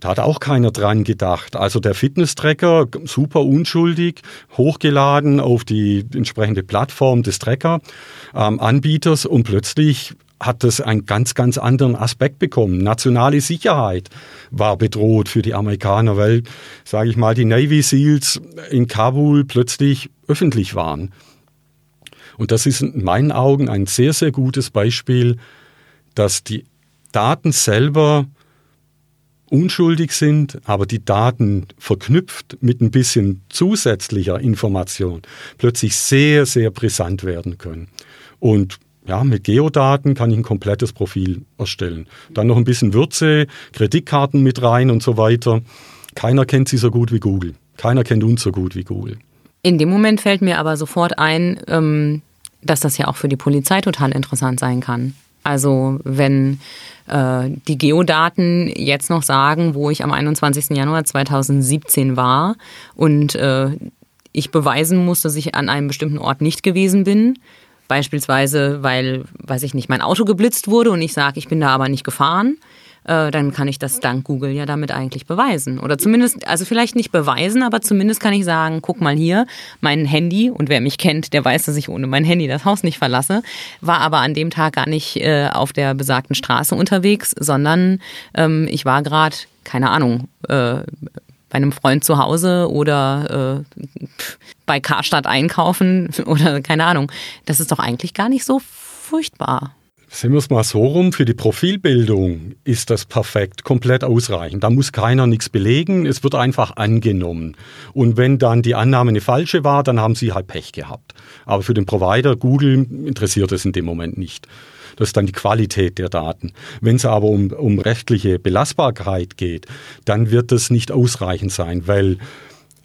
da hat auch keiner dran gedacht. Also der Fitness-Tracker, super unschuldig, hochgeladen auf die entsprechende Plattform des Tracker-Anbieters ähm, und plötzlich hat das einen ganz, ganz anderen Aspekt bekommen. Nationale Sicherheit war bedroht für die Amerikaner, weil, sage ich mal, die Navy SEALs in Kabul plötzlich öffentlich waren. Und das ist in meinen Augen ein sehr, sehr gutes Beispiel, dass die Daten selber unschuldig sind, aber die Daten verknüpft mit ein bisschen zusätzlicher Information plötzlich sehr, sehr brisant werden können. Und ja, mit Geodaten kann ich ein komplettes Profil erstellen. Dann noch ein bisschen Würze, Kreditkarten mit rein und so weiter. Keiner kennt sie so gut wie Google. Keiner kennt uns so gut wie Google. In dem Moment fällt mir aber sofort ein, ähm, dass das ja auch für die Polizei total interessant sein kann. Also wenn äh, die Geodaten jetzt noch sagen, wo ich am 21. Januar 2017 war und äh, ich beweisen muss, dass ich an einem bestimmten Ort nicht gewesen bin, beispielsweise weil, weiß ich nicht, mein Auto geblitzt wurde und ich sage, ich bin da aber nicht gefahren, äh, dann kann ich das dank Google ja damit eigentlich beweisen. Oder zumindest, also vielleicht nicht beweisen, aber zumindest kann ich sagen, guck mal hier, mein Handy, und wer mich kennt, der weiß, dass ich ohne mein Handy das Haus nicht verlasse, war aber an dem Tag gar nicht äh, auf der besagten Straße unterwegs, sondern ähm, ich war gerade, keine Ahnung, äh, bei einem Freund zu Hause oder äh, bei Karstadt einkaufen oder keine Ahnung. Das ist doch eigentlich gar nicht so furchtbar. Sehen wir es mal so rum, für die Profilbildung ist das perfekt, komplett ausreichend. Da muss keiner nichts belegen, es wird einfach angenommen. Und wenn dann die Annahme eine falsche war, dann haben sie halt Pech gehabt. Aber für den Provider, Google, interessiert es in dem Moment nicht. Das ist dann die Qualität der Daten. Wenn es aber um, um rechtliche Belastbarkeit geht, dann wird das nicht ausreichend sein, weil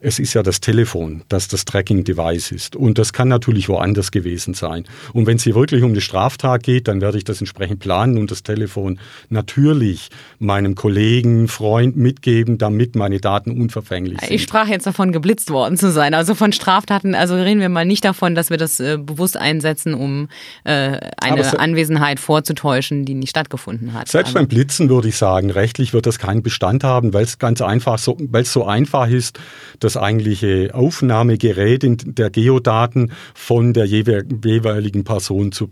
es ist ja das Telefon, das das Tracking-Device ist. Und das kann natürlich woanders gewesen sein. Und wenn es hier wirklich um eine Straftat geht, dann werde ich das entsprechend planen und das Telefon natürlich meinem Kollegen, Freund mitgeben, damit meine Daten unverfänglich sind. Ich sprach jetzt davon, geblitzt worden zu sein. Also von Straftaten, also reden wir mal nicht davon, dass wir das äh, bewusst einsetzen, um äh, eine Anwesenheit vorzutäuschen, die nicht stattgefunden hat. Selbst also. beim Blitzen würde ich sagen, rechtlich wird das keinen Bestand haben, weil es ganz einfach so, weil es so einfach ist, dass das eigentliche Aufnahmegerät der Geodaten von der jeweiligen Person zu,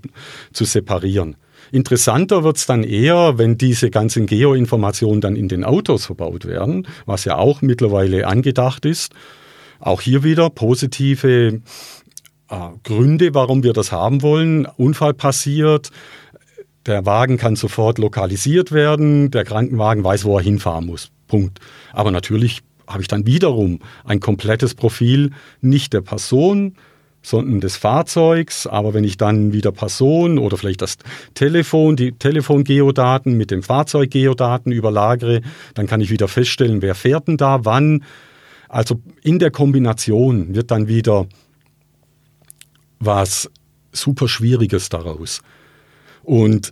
zu separieren. Interessanter wird es dann eher, wenn diese ganzen Geoinformationen dann in den Autos verbaut werden, was ja auch mittlerweile angedacht ist. Auch hier wieder positive äh, Gründe, warum wir das haben wollen. Unfall passiert, der Wagen kann sofort lokalisiert werden, der Krankenwagen weiß, wo er hinfahren muss. Punkt. Aber natürlich habe ich dann wiederum ein komplettes Profil nicht der Person, sondern des Fahrzeugs. Aber wenn ich dann wieder Person oder vielleicht das Telefon, die Telefongeodaten mit dem Fahrzeuggeodaten überlagere, dann kann ich wieder feststellen, wer fährt denn da, wann. Also in der Kombination wird dann wieder was super Schwieriges daraus. Und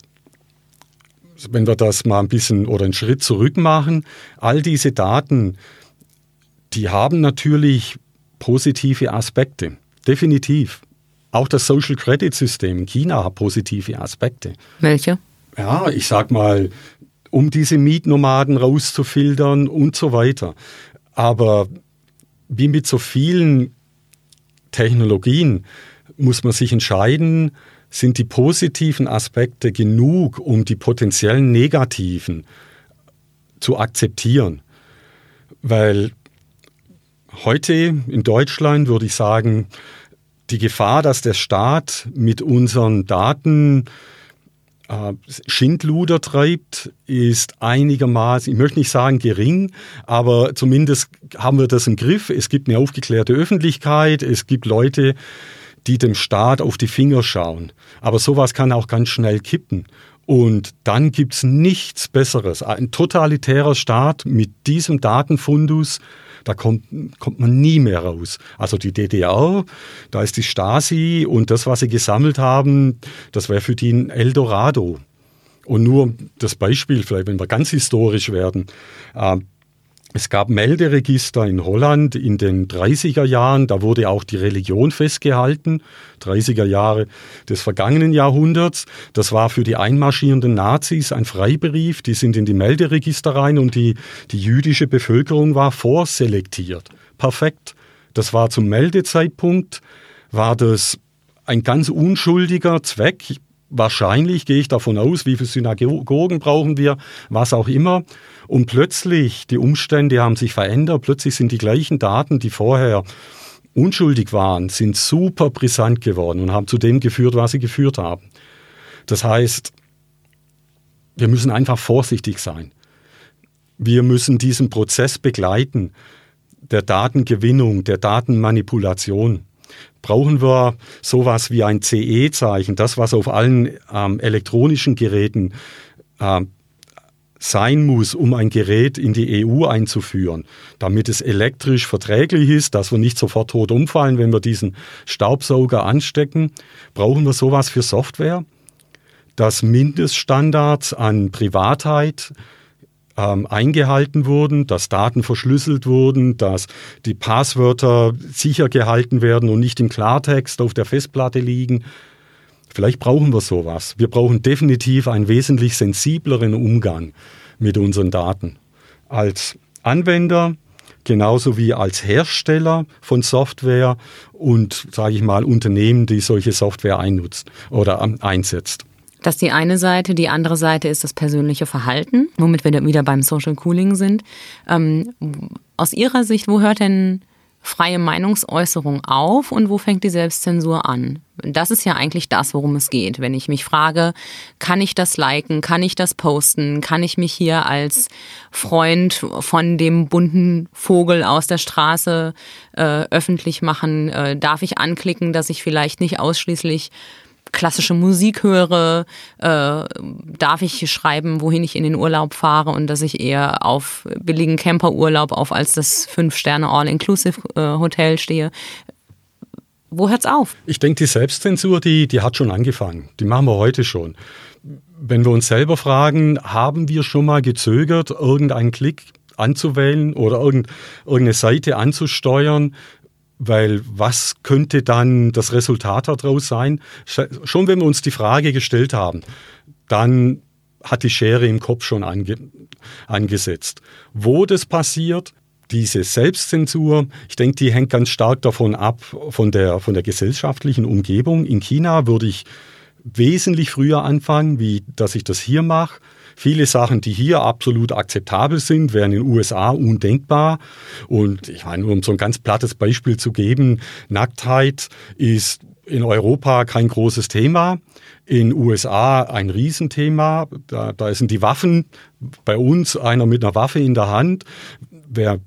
wenn wir das mal ein bisschen oder einen Schritt zurück machen, all diese Daten, die haben natürlich positive Aspekte. Definitiv. Auch das Social Credit System in China hat positive Aspekte. Welche? Ja, ich sag mal, um diese Mietnomaden rauszufiltern und so weiter. Aber wie mit so vielen Technologien muss man sich entscheiden, sind die positiven Aspekte genug, um die potenziellen negativen zu akzeptieren. Weil heute in Deutschland würde ich sagen, die Gefahr, dass der Staat mit unseren Daten äh, Schindluder treibt, ist einigermaßen, ich möchte nicht sagen gering, aber zumindest haben wir das im Griff. Es gibt eine aufgeklärte Öffentlichkeit, es gibt Leute, die dem Staat auf die Finger schauen. Aber sowas kann auch ganz schnell kippen. Und dann gibt es nichts Besseres. Ein totalitärer Staat mit diesem Datenfundus, da kommt, kommt man nie mehr raus. Also die DDR, da ist die Stasi und das, was sie gesammelt haben, das wäre für die ein Eldorado. Und nur das Beispiel, vielleicht wenn wir ganz historisch werden. Es gab Melderegister in Holland in den 30er Jahren, da wurde auch die Religion festgehalten, 30er Jahre des vergangenen Jahrhunderts. Das war für die einmarschierenden Nazis ein Freibrief, die sind in die Melderegister rein und die, die jüdische Bevölkerung war vorselektiert. Perfekt. Das war zum Meldezeitpunkt, war das ein ganz unschuldiger Zweck. Wahrscheinlich gehe ich davon aus, wie viele Synagogen brauchen wir, was auch immer. Und plötzlich, die Umstände haben sich verändert, plötzlich sind die gleichen Daten, die vorher unschuldig waren, sind super brisant geworden und haben zu dem geführt, was sie geführt haben. Das heißt, wir müssen einfach vorsichtig sein. Wir müssen diesen Prozess begleiten, der Datengewinnung, der Datenmanipulation. Brauchen wir sowas wie ein CE-Zeichen, das, was auf allen ähm, elektronischen Geräten äh, sein muss, um ein Gerät in die EU einzuführen, damit es elektrisch verträglich ist, dass wir nicht sofort tot umfallen, wenn wir diesen Staubsauger anstecken, brauchen wir sowas für Software, dass Mindeststandards an Privatheit ähm, eingehalten wurden, dass Daten verschlüsselt wurden, dass die Passwörter sicher gehalten werden und nicht im Klartext auf der Festplatte liegen. Vielleicht brauchen wir sowas. Wir brauchen definitiv einen wesentlich sensibleren Umgang mit unseren Daten. Als Anwender genauso wie als Hersteller von Software und, sage ich mal, Unternehmen, die solche Software einnutzt oder einsetzt. Das ist die eine Seite. Die andere Seite ist das persönliche Verhalten, womit wir wieder beim Social Cooling sind. Ähm, aus Ihrer Sicht, wo hört denn freie Meinungsäußerung auf und wo fängt die Selbstzensur an? Das ist ja eigentlich das, worum es geht. Wenn ich mich frage, kann ich das liken, kann ich das posten, kann ich mich hier als Freund von dem bunten Vogel aus der Straße äh, öffentlich machen, äh, darf ich anklicken, dass ich vielleicht nicht ausschließlich klassische Musik höre, äh, darf ich schreiben, wohin ich in den Urlaub fahre und dass ich eher auf billigen Camperurlaub auf als das Fünf-Sterne All-Inclusive-Hotel äh, stehe. Wo hört's auf? Ich denke, die Selbstzensur, die, die hat schon angefangen. Die machen wir heute schon. Wenn wir uns selber fragen, haben wir schon mal gezögert, irgendeinen Klick anzuwählen oder irgendeine Seite anzusteuern, weil was könnte dann das Resultat daraus sein? Schon wenn wir uns die Frage gestellt haben, dann hat die Schere im Kopf schon ange angesetzt. Wo das passiert, diese Selbstzensur, ich denke, die hängt ganz stark davon ab, von der, von der gesellschaftlichen Umgebung. In China würde ich wesentlich früher anfangen, wie dass ich das hier mache. Viele Sachen, die hier absolut akzeptabel sind, wären in den USA undenkbar. Und ich meine, um so ein ganz plattes Beispiel zu geben, Nacktheit ist in Europa kein großes Thema, in USA ein Riesenthema. Da, da sind die Waffen, bei uns einer mit einer Waffe in der Hand, wäre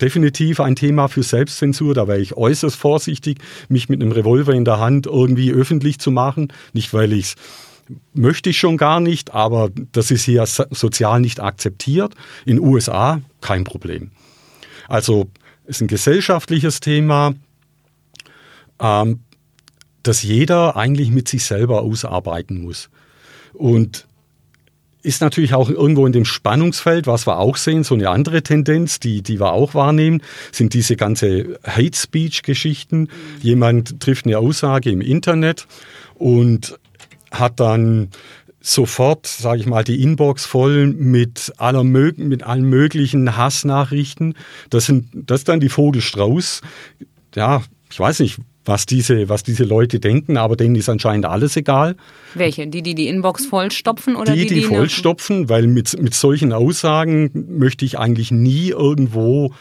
definitiv ein Thema für Selbstzensur. Da wäre ich äußerst vorsichtig, mich mit einem Revolver in der Hand irgendwie öffentlich zu machen. Nicht, weil ich es möchte ich schon gar nicht, aber das ist hier sozial nicht akzeptiert. In USA kein Problem. Also ist ein gesellschaftliches Thema, ähm, das jeder eigentlich mit sich selber ausarbeiten muss. Und ist natürlich auch irgendwo in dem Spannungsfeld, was wir auch sehen, so eine andere Tendenz, die, die wir auch wahrnehmen, sind diese ganze Hate Speech Geschichten. Jemand trifft eine Aussage im Internet und hat dann sofort, sage ich mal, die Inbox voll mit, aller, mit allen möglichen Hassnachrichten. Das sind das ist dann die Vogelstrauß. Ja, ich weiß nicht, was diese, was diese Leute denken, aber denen ist anscheinend alles egal. Welche? Die, die die Inbox vollstopfen oder die, die, die, die vollstopfen, weil mit, mit solchen Aussagen möchte ich eigentlich nie irgendwo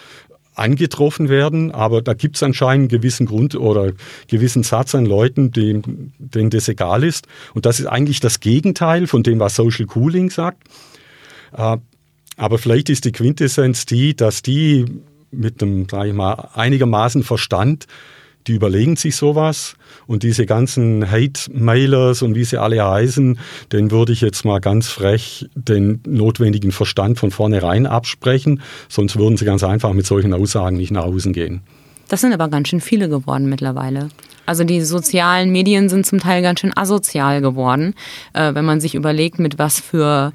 angetroffen werden, aber da gibt es anscheinend einen gewissen Grund oder gewissen Satz an Leuten, denen, denen das egal ist. Und das ist eigentlich das Gegenteil von dem, was Social Cooling sagt. Äh, aber vielleicht ist die Quintessenz die, dass die mit einem, sage ich mal, einigermaßen Verstand die überlegen sich sowas und diese ganzen Hate-Mailers und wie sie alle heißen, den würde ich jetzt mal ganz frech den notwendigen Verstand von vornherein absprechen, sonst würden sie ganz einfach mit solchen Aussagen nicht nach außen gehen. Das sind aber ganz schön viele geworden mittlerweile. Also die sozialen Medien sind zum Teil ganz schön asozial geworden, äh, wenn man sich überlegt, mit was für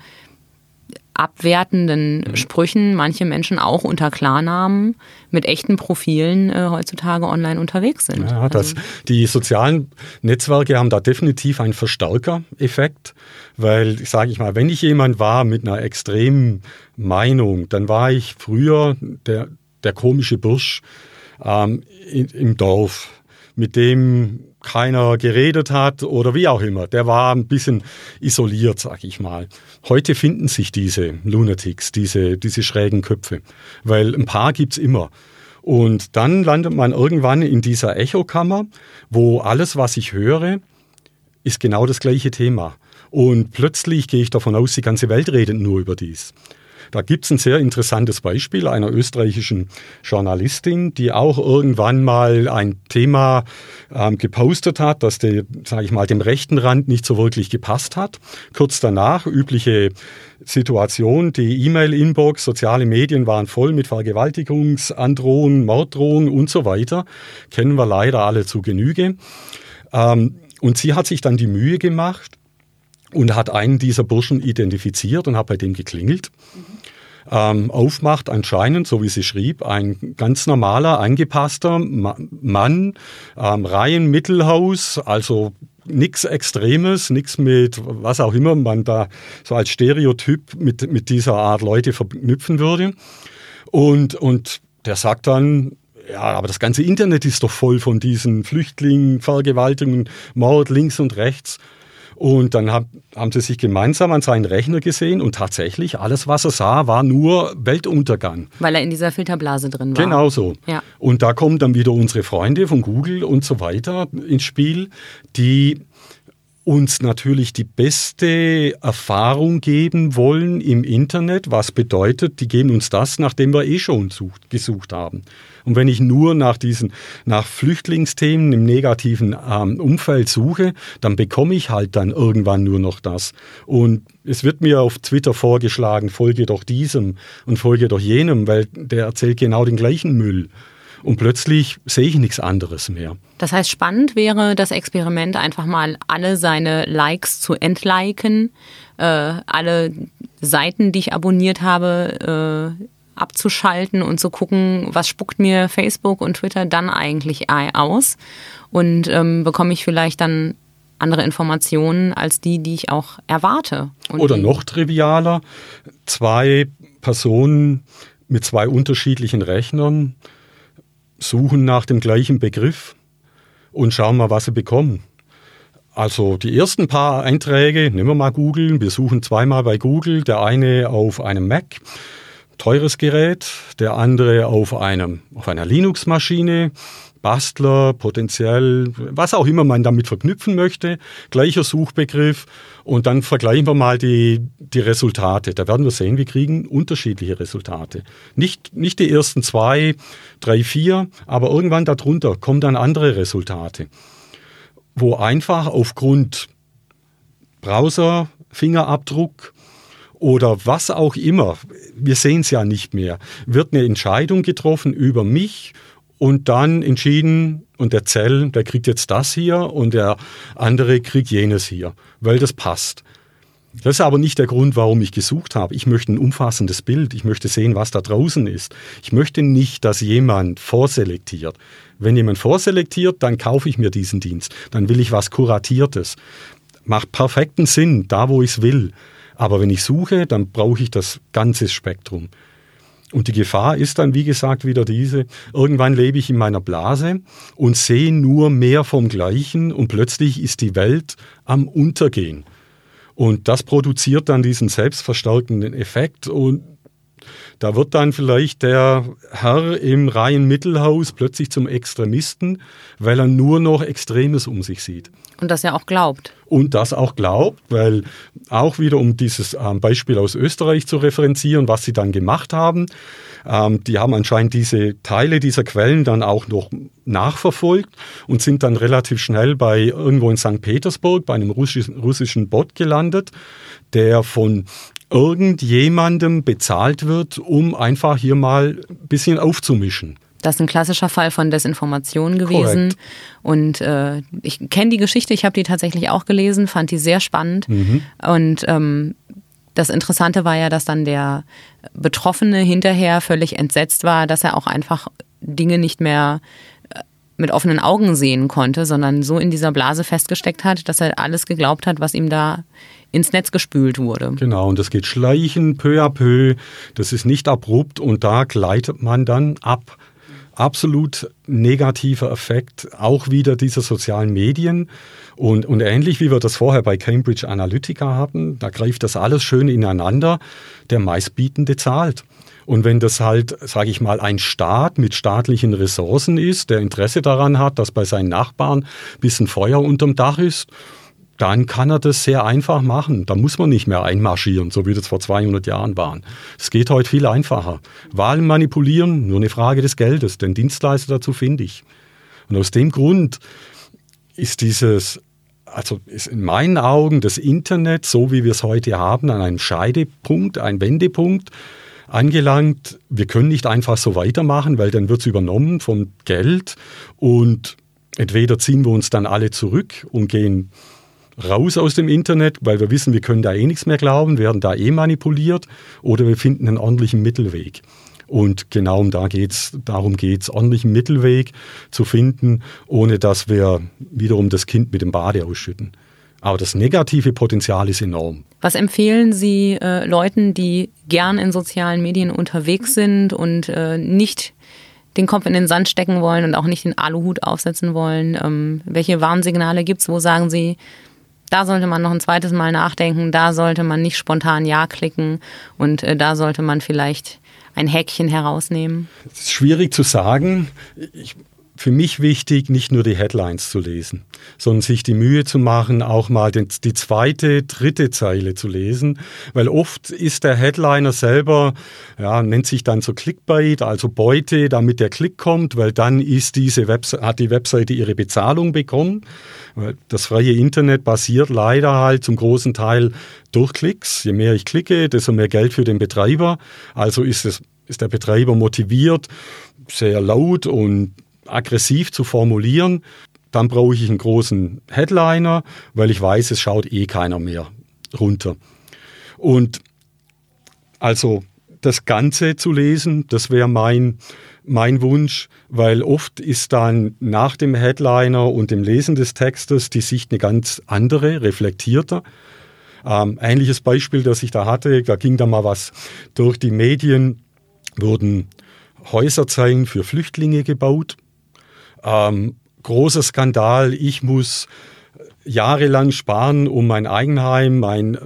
abwertenden mhm. Sprüchen manche Menschen auch unter Klarnamen mit echten Profilen äh, heutzutage online unterwegs sind. Ja, das, also. Die sozialen Netzwerke haben da definitiv einen Verstärker-Effekt, weil, sage ich mal, wenn ich jemand war mit einer extremen Meinung, dann war ich früher der, der komische Bursch ähm, in, im Dorf, mit dem keiner geredet hat oder wie auch immer. Der war ein bisschen isoliert, sag ich mal. Heute finden sich diese Lunatics, diese, diese schrägen Köpfe, weil ein paar gibt's immer. Und dann landet man irgendwann in dieser Echokammer, wo alles, was ich höre, ist genau das gleiche Thema. Und plötzlich gehe ich davon aus, die ganze Welt redet nur über dies. Da gibt es ein sehr interessantes Beispiel einer österreichischen Journalistin, die auch irgendwann mal ein Thema ähm, gepostet hat, das sage ich mal, dem rechten Rand nicht so wirklich gepasst hat. Kurz danach übliche Situation, die E-Mail-Inbox, soziale Medien waren voll mit Vergewaltigungsandrohungen, Morddrohungen und so weiter. Kennen wir leider alle zu Genüge. Ähm, und sie hat sich dann die Mühe gemacht, und hat einen dieser Burschen identifiziert und hat bei dem geklingelt. Mhm ähm, aufmacht, anscheinend, so wie sie schrieb, ein ganz normaler, eingepasster Mann, ähm, Reihen Mittelhaus, also nichts Extremes, nichts mit was auch immer man da so als Stereotyp mit, mit dieser Art Leute verknüpfen würde. Und, und der sagt dann, ja, aber das ganze Internet ist doch voll von diesen Flüchtlingen, Vergewaltigungen, Mord links und rechts. Und dann hab, haben sie sich gemeinsam an seinen Rechner gesehen und tatsächlich alles, was er sah, war nur Weltuntergang. Weil er in dieser Filterblase drin war. Genau so. Ja. Und da kommen dann wieder unsere Freunde von Google und so weiter ins Spiel, die uns natürlich die beste Erfahrung geben wollen im Internet, was bedeutet, die geben uns das, nachdem wir eh schon sucht, gesucht haben. Und wenn ich nur nach diesen, nach Flüchtlingsthemen im negativen ähm, Umfeld suche, dann bekomme ich halt dann irgendwann nur noch das. Und es wird mir auf Twitter vorgeschlagen, folge doch diesem und folge doch jenem, weil der erzählt genau den gleichen Müll. Und plötzlich sehe ich nichts anderes mehr. Das heißt, spannend wäre das Experiment, einfach mal alle seine Likes zu entliken, äh, alle Seiten, die ich abonniert habe, äh, abzuschalten und zu gucken, was spuckt mir Facebook und Twitter dann eigentlich aus und ähm, bekomme ich vielleicht dann andere Informationen als die, die ich auch erwarte. Und Oder noch trivialer, zwei Personen mit zwei unterschiedlichen Rechnern suchen nach dem gleichen Begriff und schauen mal, was sie bekommen. Also die ersten paar Einträge, nehmen wir mal Google, wir suchen zweimal bei Google, der eine auf einem Mac, teures Gerät, der andere auf einem auf einer Linux-Maschine, Bastler, potenziell, was auch immer man damit verknüpfen möchte, gleicher Suchbegriff und dann vergleichen wir mal die, die Resultate. Da werden wir sehen, wir kriegen unterschiedliche Resultate. Nicht, nicht die ersten zwei, drei, vier, aber irgendwann darunter kommen dann andere Resultate, wo einfach aufgrund Browser, Fingerabdruck, oder was auch immer, wir sehen es ja nicht mehr, wird eine Entscheidung getroffen über mich und dann entschieden, und der Zell, der kriegt jetzt das hier und der andere kriegt jenes hier, weil das passt. Das ist aber nicht der Grund, warum ich gesucht habe. Ich möchte ein umfassendes Bild. Ich möchte sehen, was da draußen ist. Ich möchte nicht, dass jemand vorselektiert. Wenn jemand vorselektiert, dann kaufe ich mir diesen Dienst. Dann will ich was Kuratiertes. Macht perfekten Sinn, da wo ich es will. Aber wenn ich suche, dann brauche ich das ganze Spektrum. Und die Gefahr ist dann, wie gesagt, wieder diese, irgendwann lebe ich in meiner Blase und sehe nur mehr vom Gleichen und plötzlich ist die Welt am Untergehen. Und das produziert dann diesen selbstverstärkenden Effekt und da wird dann vielleicht der Herr im Reihenmittelhaus plötzlich zum Extremisten, weil er nur noch Extremes um sich sieht. Und das ja auch glaubt. Und das auch glaubt, weil auch wieder um dieses ähm, Beispiel aus Österreich zu referenzieren, was sie dann gemacht haben. Ähm, die haben anscheinend diese Teile dieser Quellen dann auch noch nachverfolgt und sind dann relativ schnell bei irgendwo in St. Petersburg bei einem russischen, russischen Bot gelandet, der von irgendjemandem bezahlt wird, um einfach hier mal ein bisschen aufzumischen. Das ist ein klassischer Fall von Desinformation gewesen. Korrekt. Und äh, ich kenne die Geschichte, ich habe die tatsächlich auch gelesen, fand die sehr spannend. Mhm. Und ähm, das Interessante war ja, dass dann der Betroffene hinterher völlig entsetzt war, dass er auch einfach Dinge nicht mehr äh, mit offenen Augen sehen konnte, sondern so in dieser Blase festgesteckt hat, dass er alles geglaubt hat, was ihm da ins Netz gespült wurde. Genau, und das geht schleichen, peu à peu. Das ist nicht abrupt und da gleitet man dann ab absolut negativer Effekt auch wieder dieser sozialen Medien. Und, und ähnlich wie wir das vorher bei Cambridge Analytica hatten, da greift das alles schön ineinander. Der meistbietende zahlt. Und wenn das halt, sage ich mal, ein Staat mit staatlichen Ressourcen ist, der Interesse daran hat, dass bei seinen Nachbarn ein bisschen Feuer unterm Dach ist, dann kann er das sehr einfach machen. Da muss man nicht mehr einmarschieren, so wie das vor 200 Jahren waren. Es geht heute viel einfacher. Wahlen manipulieren, nur eine Frage des Geldes. Den Dienstleister dazu finde ich. Und aus dem Grund ist dieses, also ist in meinen Augen das Internet, so wie wir es heute haben, an einem Scheidepunkt, ein Wendepunkt angelangt. Wir können nicht einfach so weitermachen, weil dann wird es übernommen vom Geld und entweder ziehen wir uns dann alle zurück und gehen raus aus dem Internet, weil wir wissen, wir können da eh nichts mehr glauben, werden da eh manipuliert, oder wir finden einen ordentlichen Mittelweg. Und genau um da geht's, darum geht es, ordentlichen Mittelweg zu finden, ohne dass wir wiederum das Kind mit dem Bade ausschütten. Aber das negative Potenzial ist enorm. Was empfehlen Sie äh, Leuten, die gern in sozialen Medien unterwegs sind und äh, nicht den Kopf in den Sand stecken wollen und auch nicht den Aluhut aufsetzen wollen? Ähm, welche Warnsignale gibt es? Wo sagen Sie, da sollte man noch ein zweites Mal nachdenken, da sollte man nicht spontan Ja klicken und äh, da sollte man vielleicht ein Häkchen herausnehmen? Das ist schwierig zu sagen. Ich für mich wichtig, nicht nur die Headlines zu lesen, sondern sich die Mühe zu machen, auch mal den, die zweite, dritte Zeile zu lesen, weil oft ist der Headliner selber, ja, nennt sich dann so Clickbait, also Beute, damit der Klick kommt, weil dann ist diese Webse hat die Webseite ihre Bezahlung bekommen. Das freie Internet basiert leider halt zum großen Teil durch Klicks. Je mehr ich klicke, desto mehr Geld für den Betreiber. Also ist es ist der Betreiber motiviert, sehr laut und aggressiv zu formulieren, dann brauche ich einen großen Headliner, weil ich weiß, es schaut eh keiner mehr runter. Und also das Ganze zu lesen, das wäre mein, mein Wunsch, weil oft ist dann nach dem Headliner und dem Lesen des Textes die Sicht eine ganz andere, reflektierter. Ähm, ähnliches Beispiel, das ich da hatte, da ging da mal was durch die Medien, wurden Häuserzeilen für Flüchtlinge gebaut ähm, großer Skandal, ich muss jahrelang sparen, um mein Eigenheim, mein äh,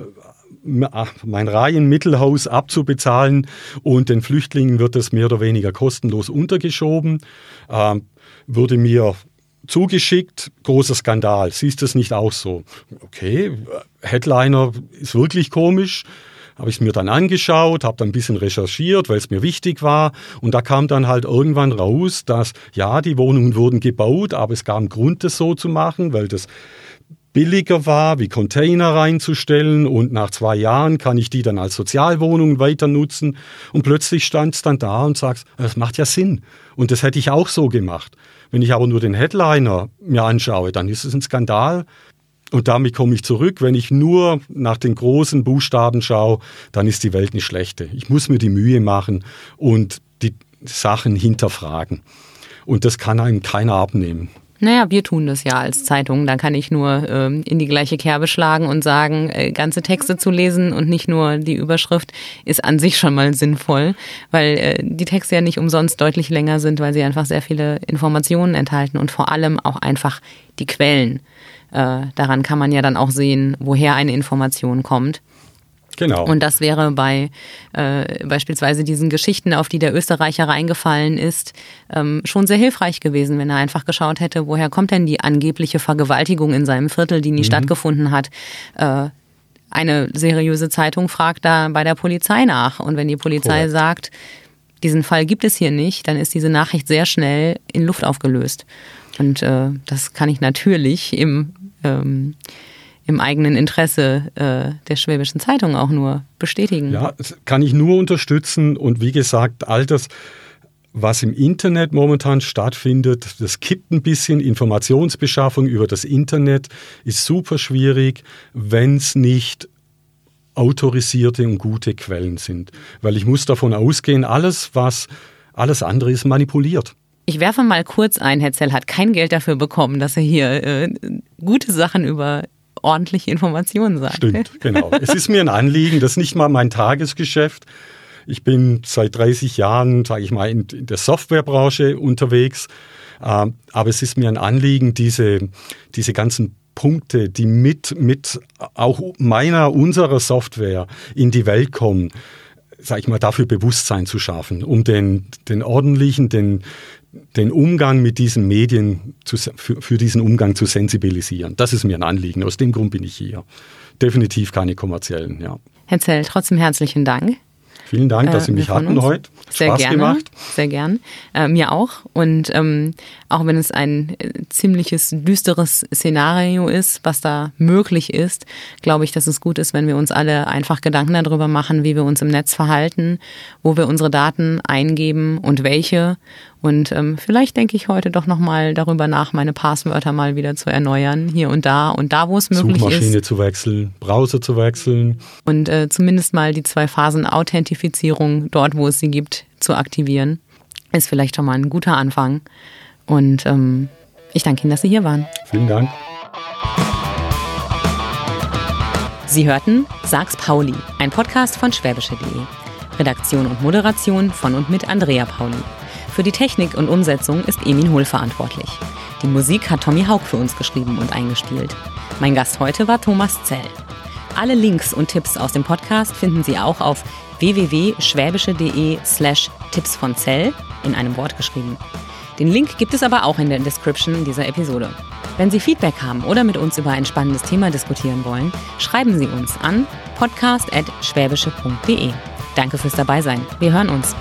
mein Reihenmittelhaus abzubezahlen. Und den Flüchtlingen wird es mehr oder weniger kostenlos untergeschoben, ähm, wurde mir zugeschickt, großer Skandal. Siehst du es nicht auch so? Okay, Headliner ist wirklich komisch habe ich es mir dann angeschaut, habe dann ein bisschen recherchiert, weil es mir wichtig war. Und da kam dann halt irgendwann raus, dass ja, die Wohnungen wurden gebaut, aber es gab einen Grund, das so zu machen, weil das billiger war, wie Container reinzustellen und nach zwei Jahren kann ich die dann als Sozialwohnungen weiter nutzen und plötzlich stand es dann da und sagst, das macht ja Sinn und das hätte ich auch so gemacht. Wenn ich aber nur den Headliner mir anschaue, dann ist es ein Skandal Und damit komme ich zurück. Wenn ich nur nach den großen Buchstaben schaue, dann ist die Welt eine schlechte. Ich muss mir die Mühe machen und die Sachen hinterfragen. Und das kann einem keiner abnehmen. Naja, wir tun das ja als Zeitung. Da kann ich nur ähm, in die gleiche Kerbe schlagen und sagen, äh, ganze Texte zu lesen und nicht nur die Überschrift ist an sich schon mal sinnvoll, weil äh, die Texte ja nicht umsonst deutlich länger sind, weil sie einfach sehr viele Informationen enthalten und vor allem auch einfach die Quellen. Äh, daran kann man ja dann auch sehen, woher eine Information kommt. Genau. Und das wäre bei äh, beispielsweise diesen Geschichten, auf die der Österreicher reingefallen ist, ähm, schon sehr hilfreich gewesen, wenn er einfach geschaut hätte, woher kommt denn die angebliche Vergewaltigung in seinem Viertel, die nie mhm. stattgefunden hat. Äh, eine seriöse Zeitung fragt da bei der Polizei nach. Und wenn die Polizei Correct. sagt, diesen Fall gibt es hier nicht, dann ist diese Nachricht sehr schnell in Luft aufgelöst. Und äh, das kann ich natürlich im ähm, im eigenen Interesse äh, der Schwäbischen Zeitung auch nur bestätigen. Ja, das kann ich nur unterstützen. Und wie gesagt, all das, was im Internet momentan stattfindet, das kippt ein bisschen. Informationsbeschaffung über das Internet ist super schwierig, wenn es nicht autorisierte und gute Quellen sind. Weil ich muss davon ausgehen, alles, was alles andere ist manipuliert. Ich werfe mal kurz ein, Herr Zell hat kein Geld dafür bekommen, dass er hier äh, gute Sachen über ordentliche Informationen sagt. Stimmt, genau. es ist mir ein Anliegen, das ist nicht mal mein Tagesgeschäft. Ich bin seit 30 Jahren, sage ich mal, in der Softwarebranche unterwegs. Ähm, aber es ist mir ein Anliegen, diese, diese ganzen Punkte, die mit, mit auch meiner, unserer Software in die Welt kommen, sage ich mal, dafür Bewusstsein zu schaffen, um den, den ordentlichen, den, den Umgang mit diesen Medien zu, für, für, diesen Umgang zu sensibilisieren. Das ist mir ein Anliegen. Aus dem Grund bin ich hier. Definitiv keine kommerziellen, ja. Herr Zell, trotzdem herzlichen Dank. Vielen Dank, dass Sie äh, mich hatten heute. Sehr Spaß gerne, gemacht. Sehr gern. Äh, mir auch. Und ähm, auch wenn es ein äh, ziemliches düsteres Szenario ist, was da möglich ist, glaube ich, dass es gut ist, wenn wir uns alle einfach Gedanken darüber machen, wie wir uns im Netz verhalten, wo wir unsere Daten eingeben und welche und ähm, vielleicht denke ich heute doch nochmal darüber nach, meine Passwörter mal wieder zu erneuern, hier und da und da, wo es möglich Suchmaschine ist. Suchmaschine zu wechseln, Browser zu wechseln. Und äh, zumindest mal die zwei Phasen Authentifizierung dort, wo es sie gibt, zu aktivieren. Ist vielleicht schon mal ein guter Anfang. Und ähm, ich danke Ihnen, dass Sie hier waren. Vielen Dank. Sie hörten Sags Pauli, ein Podcast von schwäbische.de. Redaktion und Moderation von und mit Andrea Pauli. Für die Technik und Umsetzung ist Emin Hohl verantwortlich. Die Musik hat Tommy Haug für uns geschrieben und eingespielt. Mein Gast heute war Thomas Zell. Alle Links und Tipps aus dem Podcast finden Sie auch auf www.schwäbische.de slash Tipps von Zell in einem Wort geschrieben. Den Link gibt es aber auch in der Description dieser Episode. Wenn Sie Feedback haben oder mit uns über ein spannendes Thema diskutieren wollen, schreiben Sie uns an podcast.schwäbische.de. Danke fürs Dabeisein. Wir hören uns.